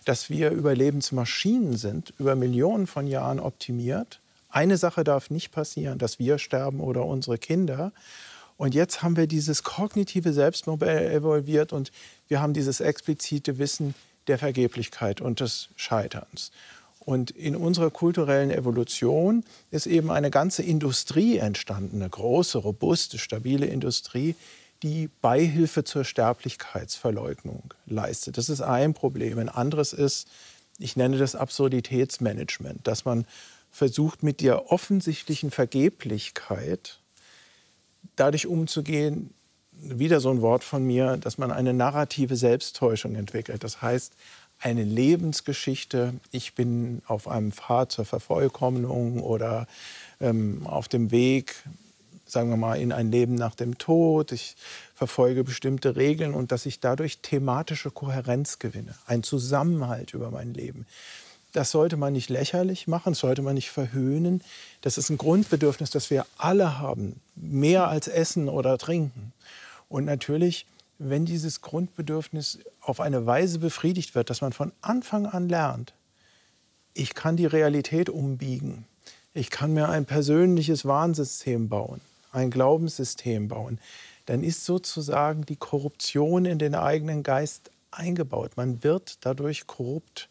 dass wir Überlebensmaschinen sind, über Millionen von Jahren optimiert. Eine Sache darf nicht passieren, dass wir sterben oder unsere Kinder. Und jetzt haben wir dieses kognitive Selbstmodell evolviert und wir haben dieses explizite Wissen der Vergeblichkeit und des Scheiterns. Und in unserer kulturellen Evolution ist eben eine ganze Industrie entstanden, eine große, robuste, stabile Industrie, die Beihilfe zur Sterblichkeitsverleugnung leistet. Das ist ein Problem. Ein anderes ist, ich nenne das Absurditätsmanagement, dass man versucht, mit der offensichtlichen Vergeblichkeit dadurch umzugehen, wieder so ein Wort von mir, dass man eine narrative Selbsttäuschung entwickelt. Das heißt, eine Lebensgeschichte. Ich bin auf einem Pfad zur Vervollkommnung oder ähm, auf dem Weg, sagen wir mal, in ein Leben nach dem Tod. Ich verfolge bestimmte Regeln und dass ich dadurch thematische Kohärenz gewinne, ein Zusammenhalt über mein Leben. Das sollte man nicht lächerlich machen, das sollte man nicht verhöhnen. Das ist ein Grundbedürfnis, das wir alle haben, mehr als Essen oder Trinken. Und natürlich wenn dieses Grundbedürfnis auf eine Weise befriedigt wird, dass man von Anfang an lernt, ich kann die Realität umbiegen, ich kann mir ein persönliches Warnsystem bauen, ein Glaubenssystem bauen, dann ist sozusagen die Korruption in den eigenen Geist eingebaut. Man wird dadurch korrupt.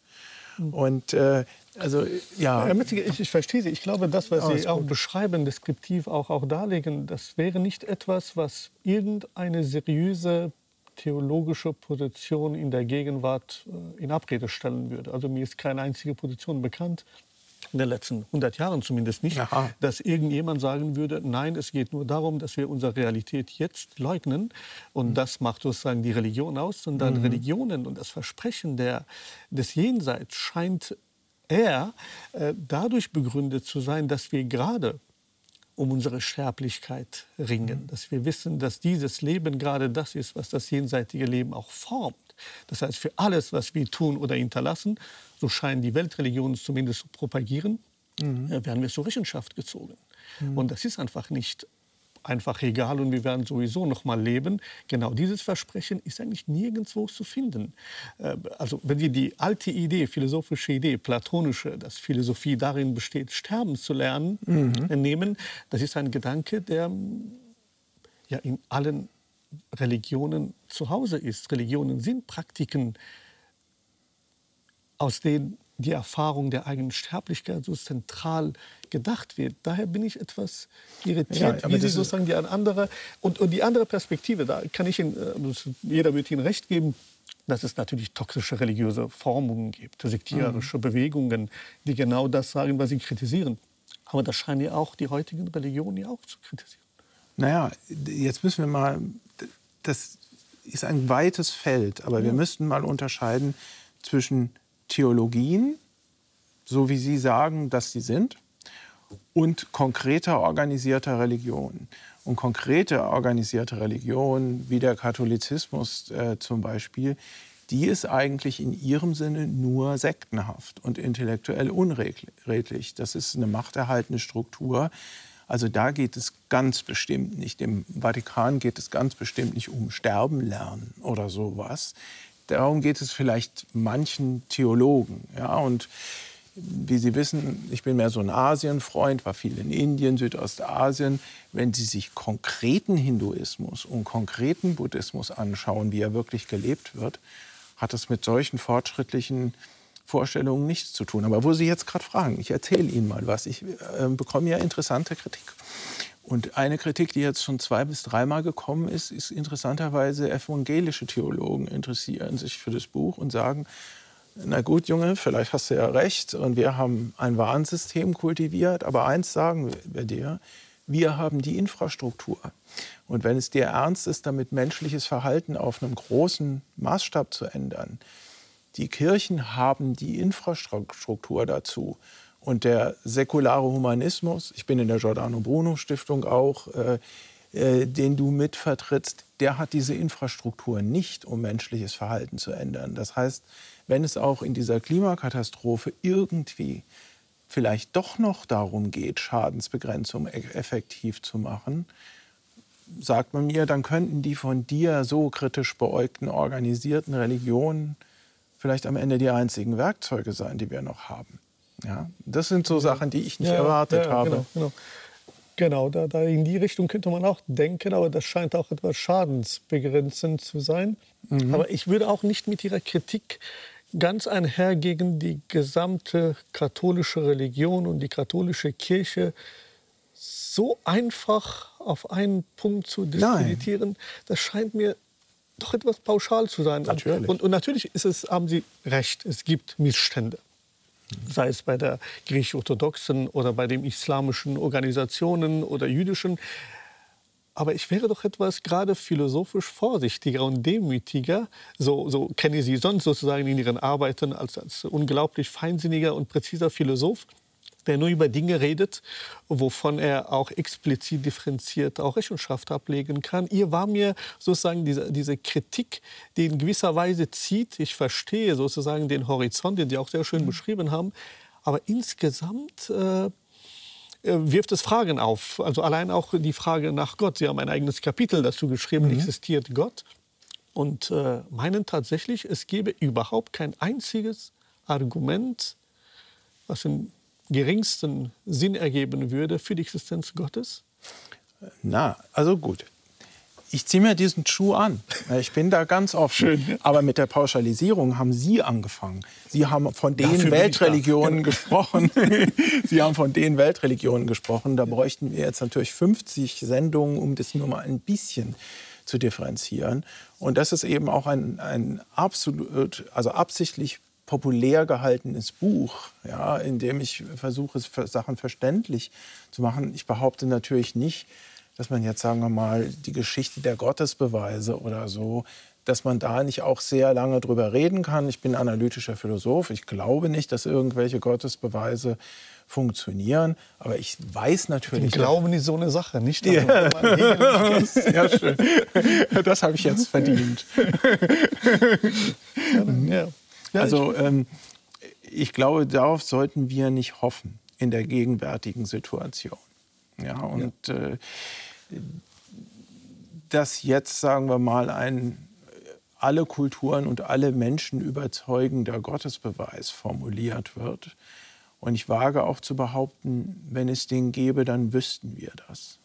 Hm. Und äh, also ja. Herr Metziger, ich, ich, verstehe Sie. Ich glaube, das, was Alles Sie auch gut. beschreiben, deskriptiv auch, auch darlegen, das wäre nicht etwas, was irgendeine seriöse theologische Position in der Gegenwart äh, in Abrede stellen würde. Also mir ist keine einzige Position bekannt, in den letzten 100 Jahren zumindest nicht, Aha. dass irgendjemand sagen würde, nein, es geht nur darum, dass wir unsere Realität jetzt leugnen und mhm. das macht sozusagen die Religion aus, sondern mhm. Religionen und das Versprechen der, des Jenseits scheint eher äh, dadurch begründet zu sein, dass wir gerade um unsere Sterblichkeit ringen. Dass wir wissen, dass dieses Leben gerade das ist, was das jenseitige Leben auch formt. Das heißt, für alles, was wir tun oder hinterlassen, so scheinen die Weltreligionen zumindest zu propagieren, mhm. Äh, werden wir zur Rechenschaft gezogen. Mhm. Und das ist einfach nicht einfach egal und wir werden sowieso noch mal leben. Genau dieses Versprechen ist eigentlich nirgendwo zu finden. Äh, also wenn Sie die alte Idee, philosophische Idee, platonische, dass Philosophie darin besteht, sterben zu lernen, mhm. nehmen, das ist ein Gedanke, der ja in allen Religionen zu Hause ist. Religionen sind Praktiken, aus denen die Erfahrung der eigenen Sterblichkeit so zentral gedacht wird. Daher bin ich etwas irritiert, ja, wie Sie sozusagen die andere und, und, die andere Perspektive, da kann ich Ihnen, äh, jeder wird Ihnen recht geben, dass es natürlich toxische religiöse Formungen gibt, sektierische mhm. Bewegungen, die genau das sagen, was Sie kritisieren. Aber das scheinen ja auch die heutigen Religionen ja auch zu kritisieren. Naja, jetzt müssen wir mal, das ist ein weites Feld, aber ja. wir müssten mal unterscheiden zwischen Theologien, so wie Sie sagen, dass sie sind, und konkreter organisierter Religion. Und konkrete organisierte Religion, wie der Katholizismus äh, zum Beispiel, die ist eigentlich in ihrem Sinne nur sektenhaft und intellektuell unredlich. Das ist eine machterhaltende Struktur. Also da geht es ganz bestimmt nicht. Im Vatikan geht es ganz bestimmt nicht um Sterben lernen oder sowas. Darum geht es vielleicht manchen Theologen. Ja, und wie Sie wissen, ich bin mehr so ein Asienfreund, war viel in Indien, Südostasien. Wenn Sie sich konkreten Hinduismus und konkreten Buddhismus anschauen, wie er wirklich gelebt wird, hat es mit solchen fortschrittlichen Vorstellungen nichts zu tun. Aber wo Sie jetzt gerade fragen, ich erzähle Ihnen mal was. Ich äh, bekomme ja interessante Kritik. Und eine Kritik, die jetzt schon zwei bis dreimal gekommen ist, ist interessanterweise, evangelische Theologen interessieren sich für das Buch und sagen, na gut, Junge, vielleicht hast du ja recht und wir haben ein Warnsystem kultiviert, aber eins sagen wir dir, wir haben die Infrastruktur. Und wenn es dir ernst ist, damit menschliches Verhalten auf einem großen Maßstab zu ändern, die Kirchen haben die Infrastruktur dazu. Und der säkulare Humanismus, ich bin in der Giordano Bruno Stiftung auch, äh, äh, den du mitvertrittst, der hat diese Infrastruktur nicht, um menschliches Verhalten zu ändern. Das heißt, wenn es auch in dieser Klimakatastrophe irgendwie vielleicht doch noch darum geht, Schadensbegrenzung e-, effektiv zu machen, sagt man mir, dann könnten die von dir so kritisch beäugten organisierten Religionen vielleicht am Ende die einzigen Werkzeuge sein, die wir noch haben. Ja, das sind so Sachen, die ich nicht ja, erwartet ja, habe. Genau, genau. genau da, da, in die Richtung könnte man auch denken, aber das scheint auch etwas schadensbegrenzend zu sein. Mhm. Aber ich würde auch nicht mit Ihrer Kritik ganz einher gegen die gesamte katholische Religion und die katholische Kirche so einfach auf einen Punkt zu diskreditieren, das scheint mir doch etwas pauschal zu sein. Natürlich. Und, und natürlich ist es, haben Sie recht, es gibt Missstände sei es bei der griechisch-orthodoxen oder bei den islamischen Organisationen oder jüdischen. Aber ich wäre doch etwas gerade philosophisch vorsichtiger und demütiger. So, so kenne ich Sie sonst sozusagen in Ihren Arbeiten als, als unglaublich feinsinniger und präziser Philosoph der nur über Dinge redet, wovon er auch explizit differenziert auch Rechenschaft ablegen kann. Ihr war mir sozusagen diese, diese Kritik, die in gewisser Weise zieht. Ich verstehe sozusagen den Horizont, den Sie auch sehr schön mhm. beschrieben haben. Aber insgesamt äh, äh, wirft es Fragen auf. Also allein auch die Frage nach Gott. Sie haben ein eigenes Kapitel dazu geschrieben, mhm. existiert Gott? Und äh, meinen tatsächlich, es gäbe überhaupt kein einziges Argument, was in geringsten Sinn ergeben würde für die Existenz Gottes? Na, also gut. Ich ziehe mir diesen Schuh an. Ich bin da ganz offen. Schön. Aber mit der Pauschalisierung haben Sie angefangen. Sie haben von den Dafür Weltreligionen gesprochen. Sie haben von den Weltreligionen gesprochen. Da bräuchten wir jetzt natürlich 50 Sendungen, um das nur mal ein bisschen zu differenzieren. Und das ist eben auch ein, ein absolut, also absichtlich populär gehaltenes Buch, ja, in dem ich versuche, Sachen verständlich zu machen. Ich behaupte natürlich nicht, dass man jetzt, sagen wir mal, die Geschichte der Gottesbeweise oder so, dass man da nicht auch sehr lange drüber reden kann. Ich bin analytischer Philosoph. Ich glaube nicht, dass irgendwelche Gottesbeweise funktionieren. Aber ich weiß natürlich. Glauben ist so eine Sache, nicht? Ja. ja, schön. Das habe ich jetzt verdient. ja. Also ähm, ich glaube, darauf sollten wir nicht hoffen in der gegenwärtigen Situation. Ja, und ja. Äh, dass jetzt, sagen wir mal, ein alle Kulturen und alle Menschen überzeugender Gottesbeweis formuliert wird. Und ich wage auch zu behaupten, wenn es den gäbe, dann wüssten wir das.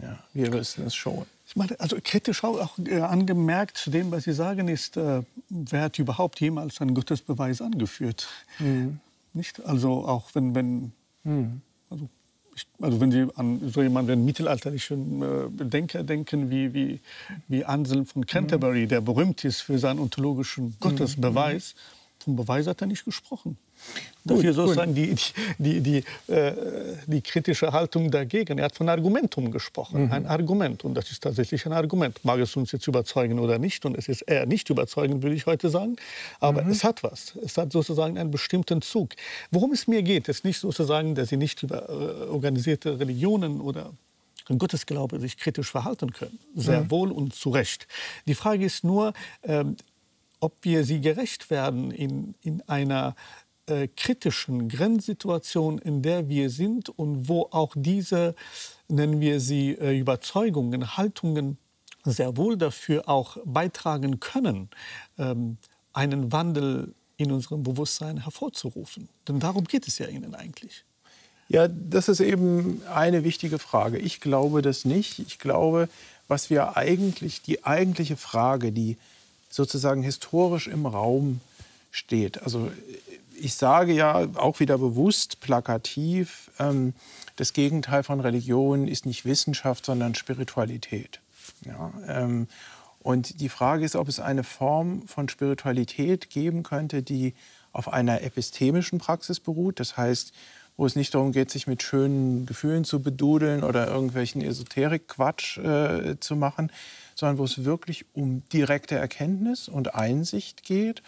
Ja, wir wissen es schon. Ich meine, also kritisch auch, äh, angemerkt zu dem, was Sie sagen, ist, äh, wer hat überhaupt jemals einen Gottesbeweis angeführt? Mhm. Nicht? Also auch wenn, wenn hm. also, ich, also wenn Sie an so jemanden, einen mittelalterlichen äh, Denker denken, wie, wie, wie Anselm von Canterbury, hm. der berühmt ist für seinen ontologischen hm. Gottesbeweis, vom Beweis hat er nicht gesprochen. Dafür sozusagen die, die, die, äh, die, kritische Haltung dagegen. Er hat von Argumentum gesprochen. Mhm. Ein Argument. Und das ist tatsächlich ein Argument. Mag es uns jetzt überzeugen oder nicht. Und es ist eher nicht überzeugend, würde ich heute sagen. Aber mhm. es hat was. Es hat sozusagen einen bestimmten Zug. Worum es mir geht, ist nicht sozusagen, dass Sie nicht über äh, organisierte Religionen oder Gottesglaube sich kritisch verhalten können. Sehr mhm. wohl und zu Recht. Die Frage ist nur, ähm, ob wir sie gerecht werden in, in einer äh, kritischen Grenzsituation, in der wir sind und wo auch diese, nennen wir sie, äh, Überzeugungen, Haltungen sehr wohl dafür auch beitragen können, ähm, einen Wandel in unserem Bewusstsein hervorzurufen. Denn darum geht es ja Ihnen eigentlich. Ja, das ist eben eine wichtige Frage. Ich glaube das nicht. Ich glaube, was wir eigentlich, die eigentliche Frage, die sozusagen historisch im Raum steht. Also ich sage ja auch wieder bewusst plakativ, ähm, das Gegenteil von Religion ist nicht Wissenschaft, sondern Spiritualität. Ja, ähm, und die Frage ist, ob es eine Form von Spiritualität geben könnte, die auf einer epistemischen Praxis beruht. Das heißt, wo es nicht darum geht, sich mit schönen Gefühlen zu bedudeln oder irgendwelchen Esoterik-Quatsch äh, zu machen, sondern wo es wirklich um direkte Erkenntnis und Einsicht geht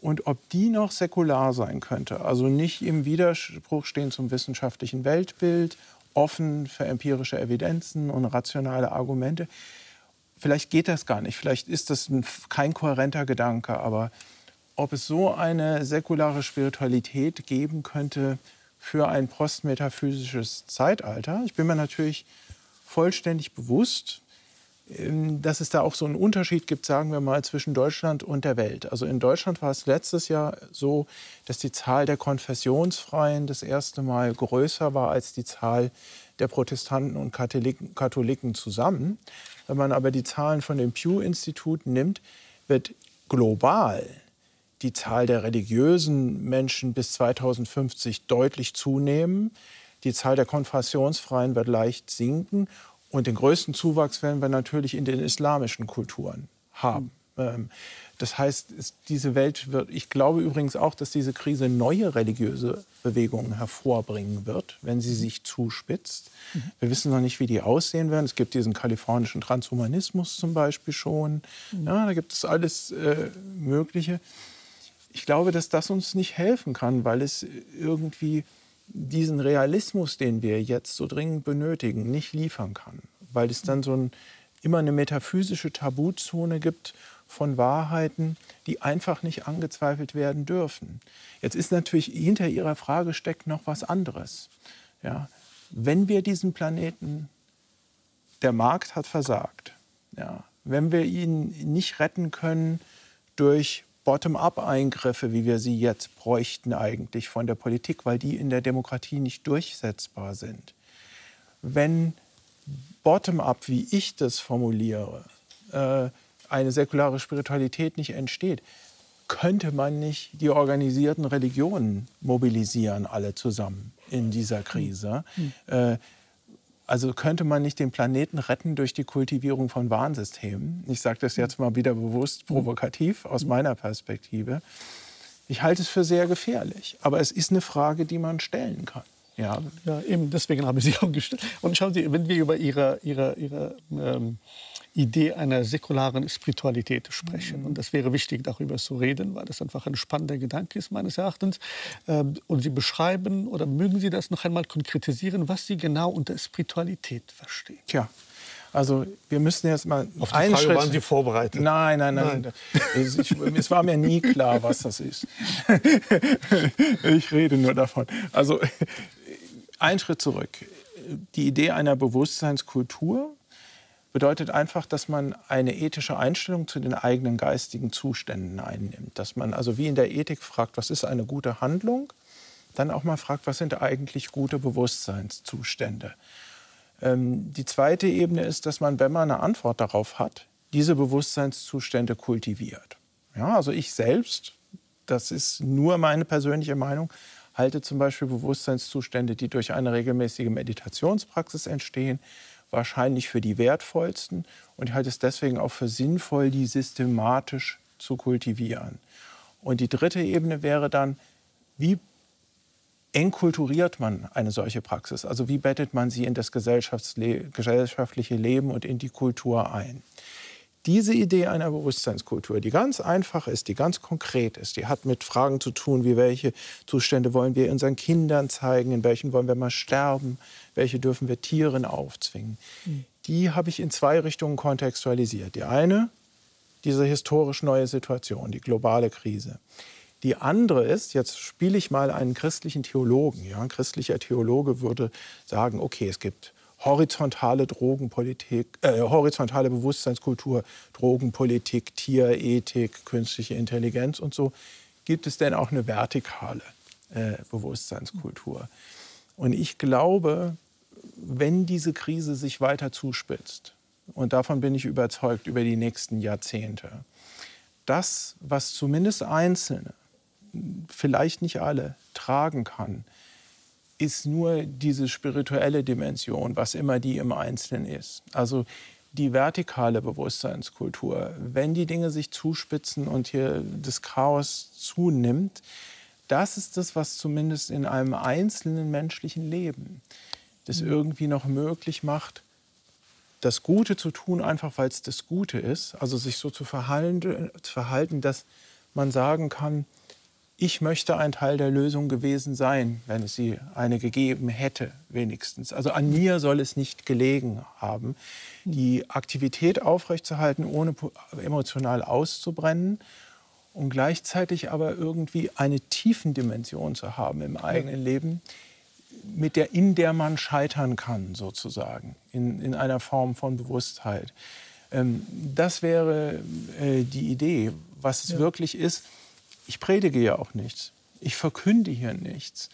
und ob die noch säkular sein könnte, also nicht im Widerspruch stehen zum wissenschaftlichen Weltbild, offen für empirische Evidenzen und rationale Argumente. Vielleicht geht das gar nicht, vielleicht ist das ein, kein kohärenter Gedanke, aber ob es so eine säkulare Spiritualität geben könnte für ein postmetaphysisches Zeitalter, ich bin mir natürlich vollständig bewusst, dass es da auch so einen Unterschied gibt, sagen wir mal, zwischen Deutschland und der Welt. Also in Deutschland war es letztes Jahr so, dass die Zahl der Konfessionsfreien das erste Mal größer war als die Zahl der Protestanten und Katholiken, Katholiken zusammen. Wenn man aber die Zahlen von dem Pew-Institut nimmt, wird global die Zahl der religiösen Menschen bis 2050 deutlich zunehmen. Die Zahl der Konfessionsfreien wird leicht sinken und den größten Zuwachs werden wir natürlich in den islamischen Kulturen haben. Mhm. Das heißt, diese Welt wird, ich glaube übrigens auch, dass diese Krise neue religiöse Bewegungen hervorbringen wird, wenn sie sich zuspitzt. Mhm. Wir wissen noch nicht, wie die aussehen werden. Es gibt diesen kalifornischen Transhumanismus zum Beispiel schon. Mhm. Ja, da gibt es alles äh, Mögliche. Ich glaube, dass das uns nicht helfen kann, weil es irgendwie diesen Realismus, den wir jetzt so dringend benötigen, nicht liefern kann, weil es dann so ein, immer eine metaphysische Tabuzone gibt von Wahrheiten, die einfach nicht angezweifelt werden dürfen. Jetzt ist natürlich hinter Ihrer Frage steckt noch was anderes. Ja, wenn wir diesen Planeten, der Markt hat versagt, ja, wenn wir ihn nicht retten können durch Bottom-up-Eingriffe, wie wir sie jetzt bräuchten eigentlich von der Politik, weil die in der Demokratie nicht durchsetzbar sind. Wenn Bottom-up, wie ich das formuliere, äh, eine säkulare Spiritualität nicht entsteht, könnte man nicht die organisierten Religionen mobilisieren, alle zusammen in dieser Krise. Mhm. Also könnte man nicht den Planeten retten durch die Kultivierung von Warnsystemen? Ich sage das jetzt mal wieder bewusst provokativ aus meiner Perspektive. Ich halte es für sehr gefährlich. Aber es ist eine Frage, die man stellen kann. Ja, ja eben deswegen habe ich sie auch gestellt. Und schauen Sie, wenn wir über Ihre, Ihre, Ihre ähm, Idee einer säkularen Spiritualität sprechen. Mhm. Und das wäre wichtig, darüber zu reden, weil das einfach ein spannender Gedanke ist, meines Erachtens. Ähm, und Sie beschreiben oder mögen Sie das noch einmal konkretisieren, was Sie genau unter Spiritualität verstehen? Tja, also wir müssen jetzt mal Auf die einen Frage Schritt. waren Sie vorbereitet? Nein, nein, nein. nein. Ich, es war mir nie klar, was das ist. ich rede nur davon. Also ein Schritt zurück. Die Idee einer Bewusstseinskultur bedeutet einfach, dass man eine ethische Einstellung zu den eigenen geistigen Zuständen einnimmt. Dass man also wie in der Ethik fragt, was ist eine gute Handlung, dann auch mal fragt, was sind eigentlich gute Bewusstseinszustände. Ähm, die zweite Ebene ist, dass man, wenn man eine Antwort darauf hat, diese Bewusstseinszustände kultiviert. Ja, also ich selbst, das ist nur meine persönliche Meinung, halte zum Beispiel Bewusstseinszustände, die durch eine regelmäßige Meditationspraxis entstehen, wahrscheinlich für die wertvollsten und ich halte es deswegen auch für sinnvoll, die systematisch zu kultivieren. Und die dritte Ebene wäre dann, wie enkulturiert man eine solche Praxis? Also wie bettet man sie in das gesellschaftliche Leben und in die Kultur ein? Diese Idee einer Bewusstseinskultur, die ganz einfach ist, die ganz konkret ist, die hat mit Fragen zu tun, wie welche Zustände wollen wir unseren Kindern zeigen, in welchen wollen wir mal sterben, welche dürfen wir Tieren aufzwingen. Mhm. Die habe ich in zwei Richtungen kontextualisiert. Die eine, diese historisch neue Situation, die globale Krise. Die andere ist, jetzt spiele ich mal einen christlichen Theologen. Ja, ein christlicher Theologe würde sagen, okay, es gibt horizontale Drogenpolitik, äh, horizontale Bewusstseinskultur, Drogenpolitik, Tierethik, künstliche Intelligenz und so. Gibt es denn auch eine vertikale äh, Bewusstseinskultur? Und ich glaube, wenn diese Krise sich weiter zuspitzt, und davon bin ich überzeugt über die nächsten Jahrzehnte, das, was zumindest Einzelne, vielleicht nicht alle, tragen kann, ist nur diese spirituelle Dimension, was immer die im Einzelnen ist. Also die vertikale Bewusstseinskultur. Wenn die Dinge sich zuspitzen und hier das Chaos zunimmt, das ist das, was zumindest in einem einzelnen menschlichen Leben das mhm. irgendwie noch möglich macht, das Gute zu tun, einfach weil es das Gute ist. Also sich so zu verhalten, zu verhalten, dass man sagen kann, ich möchte ein Teil der Lösung gewesen sein, wenn es sie eine gegeben hätte, wenigstens. Also an mir soll es nicht gelegen haben, die Aktivität aufrechtzuerhalten, ohne emotional auszubrennen und gleichzeitig aber irgendwie eine Tiefendimension zu haben im eigenen Leben, mit der, in der man scheitern kann, sozusagen, in, in einer Form von Bewusstheit. Ähm, das wäre äh, die Idee, was es ja. wirklich ist ich predige ja auch nichts. Ich verkünde hier nichts.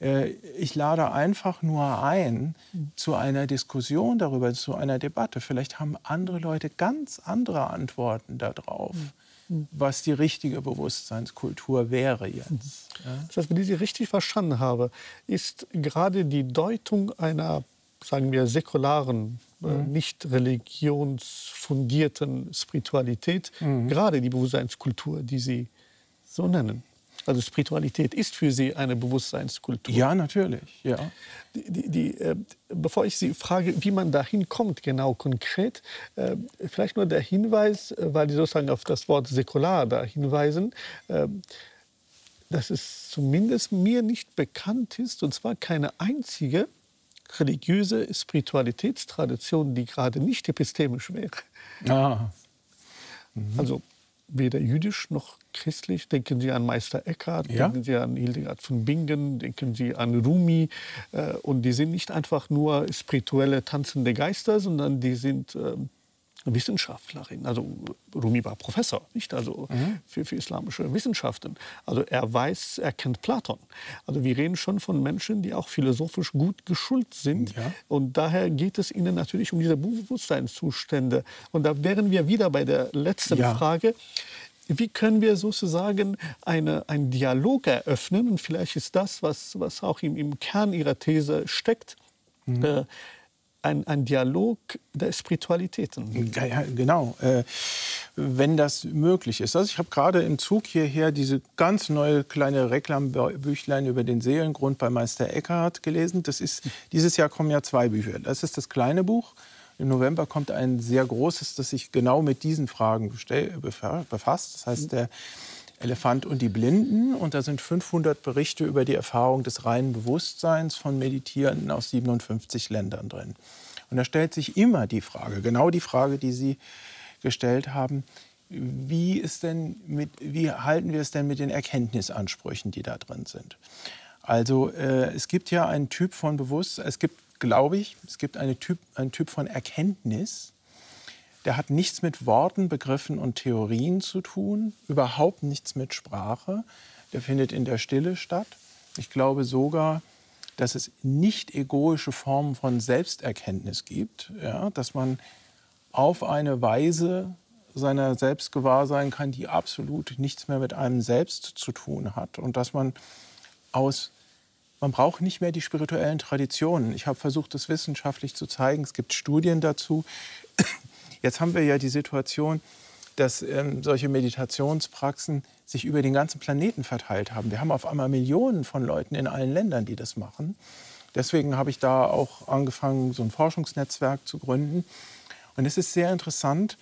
Äh, ich lade einfach nur ein zu einer Diskussion darüber, zu einer Debatte. Vielleicht haben andere Leute ganz andere Antworten darauf, was die richtige Bewusstseinskultur wäre jetzt. Das heißt, wenn ich Sie richtig verstanden habe, ist gerade die Deutung einer, sagen wir, säkularen, äh, mhm. nicht religionsfundierten Spiritualität, mhm. gerade die Bewusstseinskultur, die Sie so nennen. Also Spiritualität ist für Sie eine Bewusstseinskultur. Ja, natürlich. Ja. Die, die, die, äh, bevor ich Sie frage, wie man dahin kommt, genau konkret, äh, vielleicht nur der Hinweis, äh, weil Sie sozusagen auf das Wort säkular da hinweisen, äh, dass es zumindest mir nicht bekannt ist, und zwar keine einzige religiöse Spiritualitätstradition, die gerade nicht epistemisch wäre. Ah. Mhm. Also weder jüdisch noch christlich. Denken Sie an Meister Eckhart, ja? denken Sie an Hildegard von Bingen, denken Sie an Rumi. Äh, und die sind nicht einfach nur spirituelle, tanzende Geister, sondern die sind ähm, Wissenschaftlerin. Also Rumi war Professor, nicht also mhm. für, für, islamische Wissenschaften. Also er weiß, er kennt Platon. Also wir reden schon von Menschen, die auch philosophisch gut geschult sind. Ja. Und daher geht es ihnen natürlich um diese Bewusstseinszustände. Und da wären wir wieder bei der letzten ja. Frage. Wie können wir sozusagen eine, einen Dialog eröffnen? Und vielleicht ist das, was, was auch im, im Kern Ihrer These steckt. Mhm. Äh, ein, ein Dialog der Spiritualitäten. Ja, ja, genau, äh, wenn das möglich ist. Also ich habe gerade im Zug hierher diese ganz neue kleine Reklambüchlein über den Seelengrund bei Meister Eckhart gelesen. Das ist, dieses Jahr kommen ja zwei Bücher. Das ist das kleine Buch. Im November kommt ein sehr großes, das sich genau mit diesen Fragen befasst. Das heißt, der Elefant und die Blinden. Und da sind 500 Berichte über die Erfahrung des reinen Bewusstseins von Meditierenden aus 57 Ländern drin. Und da stellt sich immer die Frage, genau die Frage, die Sie gestellt haben, wie, ist denn mit, wie halten wir es denn mit den Erkenntnisansprüchen, die da drin sind? Also äh, es gibt ja einen Typ von Bewusstsein, es gibt, glaube ich, es gibt eine typ, einen Typ von Erkenntnis, der hat nichts mit Worten, Begriffen und Theorien zu tun, überhaupt nichts mit Sprache. Der findet in der Stille statt. Ich glaube sogar, dass es nicht egoische Formen von Selbsterkenntnis gibt, ja, dass man auf eine Weise seiner selbst gewahr sein kann, die absolut nichts mehr mit einem selbst zu tun hat und dass man aus man braucht nicht mehr die spirituellen Traditionen. Ich habe versucht, das wissenschaftlich zu zeigen. Es gibt Studien dazu. Jetzt haben wir ja die Situation, dass ähm, solche Meditationspraxen sich über den ganzen Planeten verteilt haben. Wir haben auf einmal Millionen von Leuten in allen Ländern, die das machen. Deswegen habe ich da auch angefangen, so ein Forschungsnetzwerk zu gründen. Und es ist sehr interessant,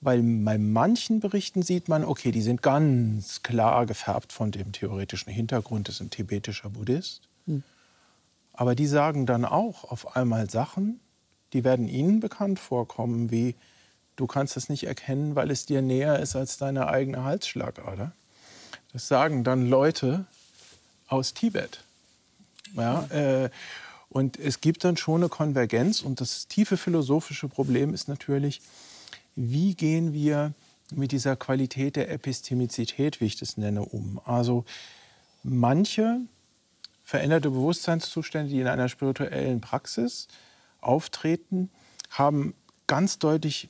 weil bei manchen Berichten sieht man, okay, die sind ganz klar gefärbt von dem theoretischen Hintergrund, das ist ein tibetischer Buddhist. Hm. Aber die sagen dann auch auf einmal Sachen, die werden ihnen bekannt vorkommen, wie du kannst es nicht erkennen, weil es dir näher ist als deine eigene Halsschlagader. Das sagen dann Leute aus Tibet. Ja, äh, und es gibt dann schon eine Konvergenz. Und das tiefe philosophische Problem ist natürlich, wie gehen wir mit dieser Qualität der Epistemizität, wie ich das nenne, um? Also manche veränderte Bewusstseinszustände, die in einer spirituellen Praxis auftreten, haben ganz deutlich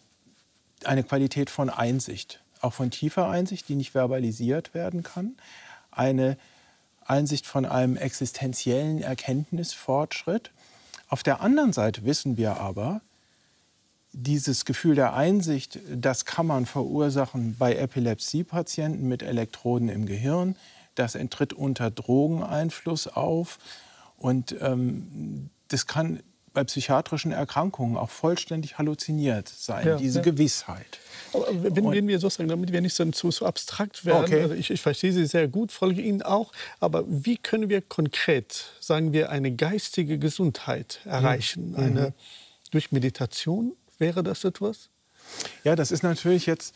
eine Qualität von Einsicht, auch von tiefer Einsicht, die nicht verbalisiert werden kann, eine Einsicht von einem existenziellen Erkenntnisfortschritt. Auf der anderen Seite wissen wir aber, dieses Gefühl der Einsicht, das kann man verursachen bei Epilepsiepatienten mit Elektroden im Gehirn. Das enttritt unter Drogeneinfluss auf. Und ähm, das kann bei psychiatrischen Erkrankungen auch vollständig halluziniert sein, ja, diese ja. Gewissheit. Aber wenn, wenn, wir sozusagen, damit wir nicht so, so, so abstrakt werden, okay. also ich, ich, verstehe Sie sehr gut, folge Ihnen auch, aber wie können wir konkret, sagen wir, eine geistige Gesundheit erreichen? Mhm. Eine, durch Meditation, Wäre das etwas? Ja, das ist natürlich jetzt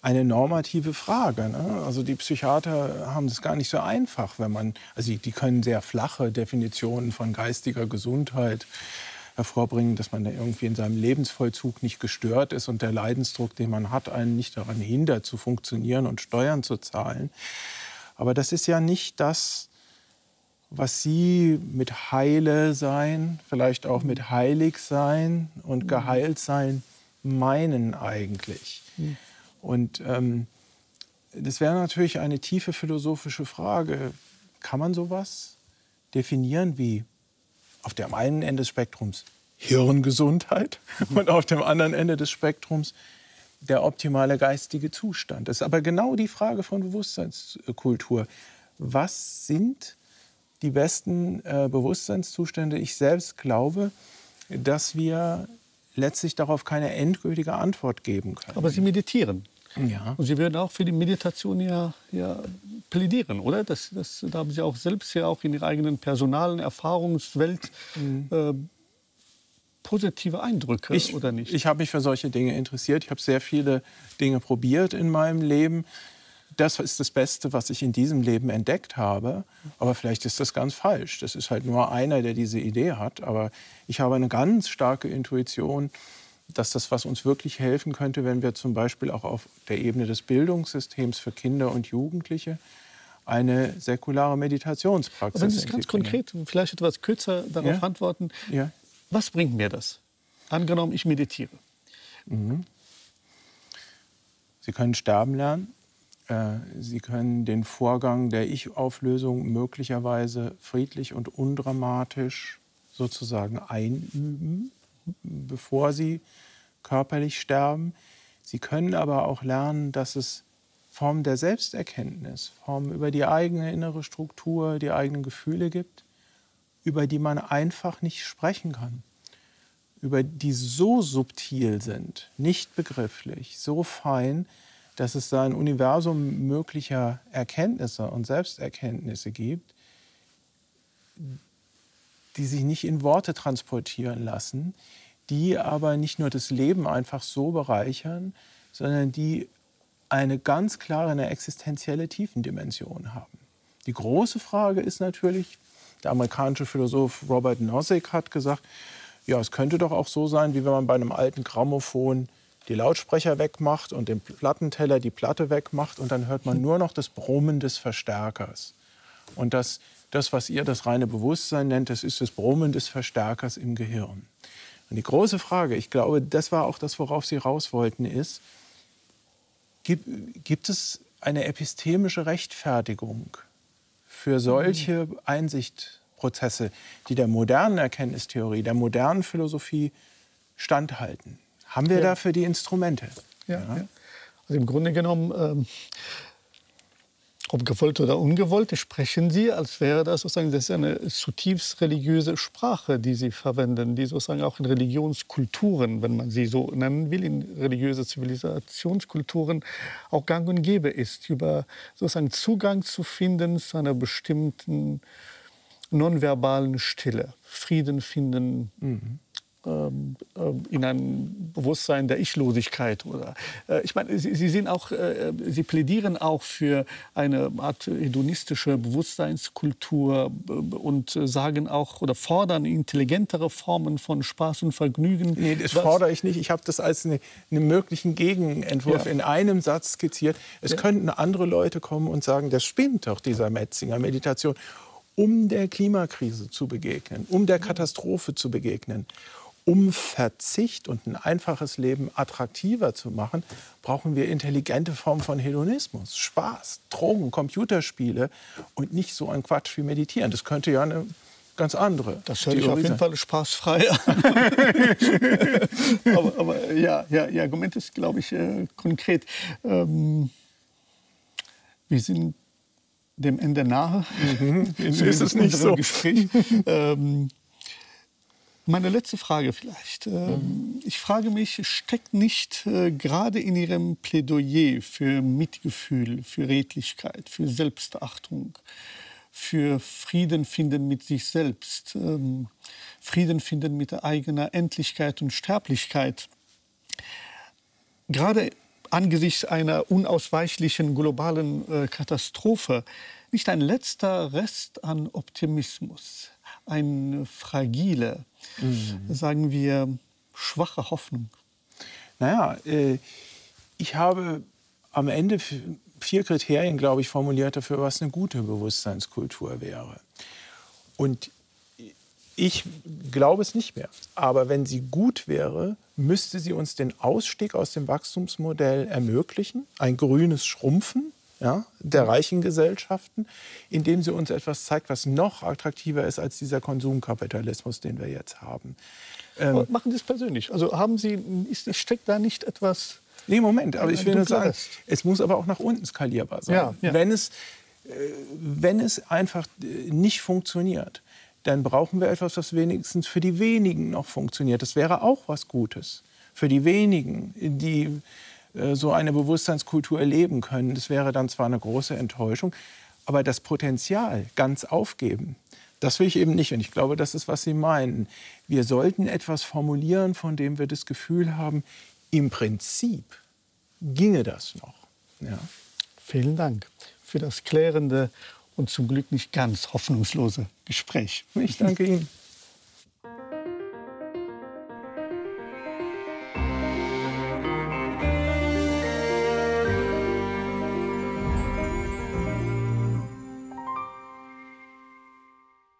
eine normative Frage. Ne? Also die Psychiater haben es gar nicht so einfach, wenn man, also die können sehr flache Definitionen von geistiger Gesundheit hervorbringen, dass man da irgendwie in seinem Lebensvollzug nicht gestört ist und der Leidensdruck, den man hat, einen nicht daran hindert, zu funktionieren und Steuern zu zahlen. Aber das ist ja nicht das, was Sie mit Heile sein, vielleicht auch mit heilig sein und mhm. geheilt sein meinen eigentlich. Mhm. Und ähm, das wäre natürlich eine tiefe philosophische Frage. Kann man sowas definieren wie auf dem einen Ende des Spektrums Hirngesundheit und auf dem anderen Ende des Spektrums der optimale geistige Zustand? Das ist aber genau die Frage von Bewusstseinskultur. Was sind die besten äh, Bewusstseinszustände. Ich selbst glaube, dass wir letztlich darauf keine endgültige Antwort geben können. Aber Sie meditieren. Ja. Und Sie würden auch für die Meditation ja, ja plädieren, oder? Das, das, da haben Sie auch selbst ja auch in Ihrer eigenen personalen Erfahrungswelt mhm. äh, positive Eindrücke, ich, oder nicht? Ich habe mich für solche Dinge interessiert. Ich habe sehr viele Dinge probiert in meinem Leben das ist das Beste, was ich in diesem Leben entdeckt habe. Aber vielleicht ist das ganz falsch. Das ist halt nur einer, der diese Idee hat. Aber ich habe eine ganz starke Intuition, dass das, was uns wirklich helfen könnte, wenn wir zum Beispiel auch auf der Ebene des Bildungssystems für Kinder und Jugendliche eine säkulare Meditationspraxis. Wenn Sie ganz konkret, vielleicht etwas kürzer darauf ja? antworten, ja? was bringt mir das? Angenommen, ich meditiere. Mhm. Sie können sterben lernen. Äh, Sie können den Vorgang der Ich-Auflösung möglicherweise friedlich und undramatisch sozusagen einüben, bevor Sie körperlich sterben. Sie können aber auch lernen, dass es Formen der Selbsterkenntnis, Formen über die eigene innere Struktur, die eigenen Gefühle gibt, über die man einfach nicht sprechen kann, über die so subtil sind, nicht begrifflich, so fein, dass es da ein Universum möglicher Erkenntnisse und Selbsterkenntnisse gibt, die sich nicht in Worte transportieren lassen, die aber nicht nur das Leben einfach so bereichern, sondern die eine ganz klare, eine existenzielle Tiefendimension haben. Die große Frage ist natürlich, der amerikanische Philosoph Robert Nozick hat gesagt, ja, es könnte doch auch so sein, wie wenn man bei einem alten Grammophon die Lautsprecher wegmacht und den Plattenteller die Platte wegmacht und dann hört man nur noch das Brummen des Verstärkers. Und das, das, was ihr das reine Bewusstsein nennt, das ist das Brummen des Verstärkers im Gehirn. Und die große Frage, ich glaube, das war auch das, worauf Sie raus wollten, ist, gibt, gibt es eine epistemische Rechtfertigung für solche Einsicht Prozesse, die der modernen Erkenntnistheorie, der modernen Philosophie standhalten. Haben wir ja. dafür die Instrumente? Ja, ja. Also im Grunde genommen ähm, ob gewollt oder ungewollt, sprechen Sie, als wäre das sozusagen das ist eine zutiefst religiöse Sprache, die Sie verwenden, die sozusagen auch in Religionskulturen, wenn man sie so nennen will, in religiöse Zivilisationskulturen auch gang und gäbe ist, über sozusagen Zugang zu finden zu einer bestimmten nonverbalen Stille, Frieden finden. Mhm in ein Bewusstsein der Ichlosigkeit. Oder, äh, ich meine, Sie, Sie, sind auch, äh, Sie plädieren auch für eine Art hedonistische Bewusstseinskultur äh, und sagen auch oder fordern intelligentere Formen von Spaß und Vergnügen. Nee, das fordere ich nicht. Ich habe das als einen eine möglichen Gegenentwurf ja. in einem Satz skizziert. Es ja. könnten andere Leute kommen und sagen, das spinnt doch, dieser Metzinger Meditation um der Klimakrise zu begegnen, um der Katastrophe zu begegnen um Verzicht und ein einfaches Leben attraktiver zu machen, brauchen wir intelligente Formen von Hedonismus, Spaß, Drogen, Computerspiele und nicht so ein Quatsch wie Meditieren. Das könnte ja eine ganz andere. Das hört sich auf jeden Fall spaßfrei an. aber, aber, ja, ja, Ihr Argument ist, glaube ich, äh, konkret. Ähm, wir sind dem Ende nahe. Mhm. ist es nicht so. Gespräch. ähm, meine letzte Frage vielleicht. Ähm, ich frage mich, steckt nicht äh, gerade in Ihrem Plädoyer für Mitgefühl, für Redlichkeit, für Selbstachtung, für Frieden finden mit sich selbst, ähm, Frieden finden mit der eigenen Endlichkeit und Sterblichkeit, gerade angesichts einer unausweichlichen globalen äh, Katastrophe, nicht ein letzter Rest an Optimismus, eine fragile, mhm. sagen wir, schwache Hoffnung? Naja, äh, ich habe am Ende vier Kriterien, glaube ich, formuliert dafür, was eine gute Bewusstseinskultur wäre. Und ich glaube es nicht mehr. Aber wenn sie gut wäre, müsste sie uns den Ausstieg aus dem Wachstumsmodell ermöglichen, ein grünes Schrumpfen ja, der reichen Gesellschaften, indem sie uns etwas zeigt, was noch attraktiver ist als dieser Konsumkapitalismus, den wir jetzt haben. Ähm, machen Sie es persönlich. Also haben Sie, ist, steckt da nicht etwas. Nee, Moment, aber ich will nur sagen, es muss aber auch nach unten skalierbar sein. Ja, ja. Wenn, es, äh, wenn es einfach äh, nicht funktioniert, dann brauchen wir etwas, was wenigstens für die wenigen noch funktioniert. Das wäre auch was Gutes. Für die wenigen, die so eine Bewusstseinskultur erleben können. Das wäre dann zwar eine große Enttäuschung, aber das Potenzial ganz aufgeben, das will ich eben nicht. Und ich glaube, das ist, was Sie meinen. Wir sollten etwas formulieren, von dem wir das Gefühl haben, im Prinzip ginge das noch. Ja. Vielen Dank für das klärende und zum Glück nicht ganz hoffnungslose Gespräch. Ich danke Ihnen.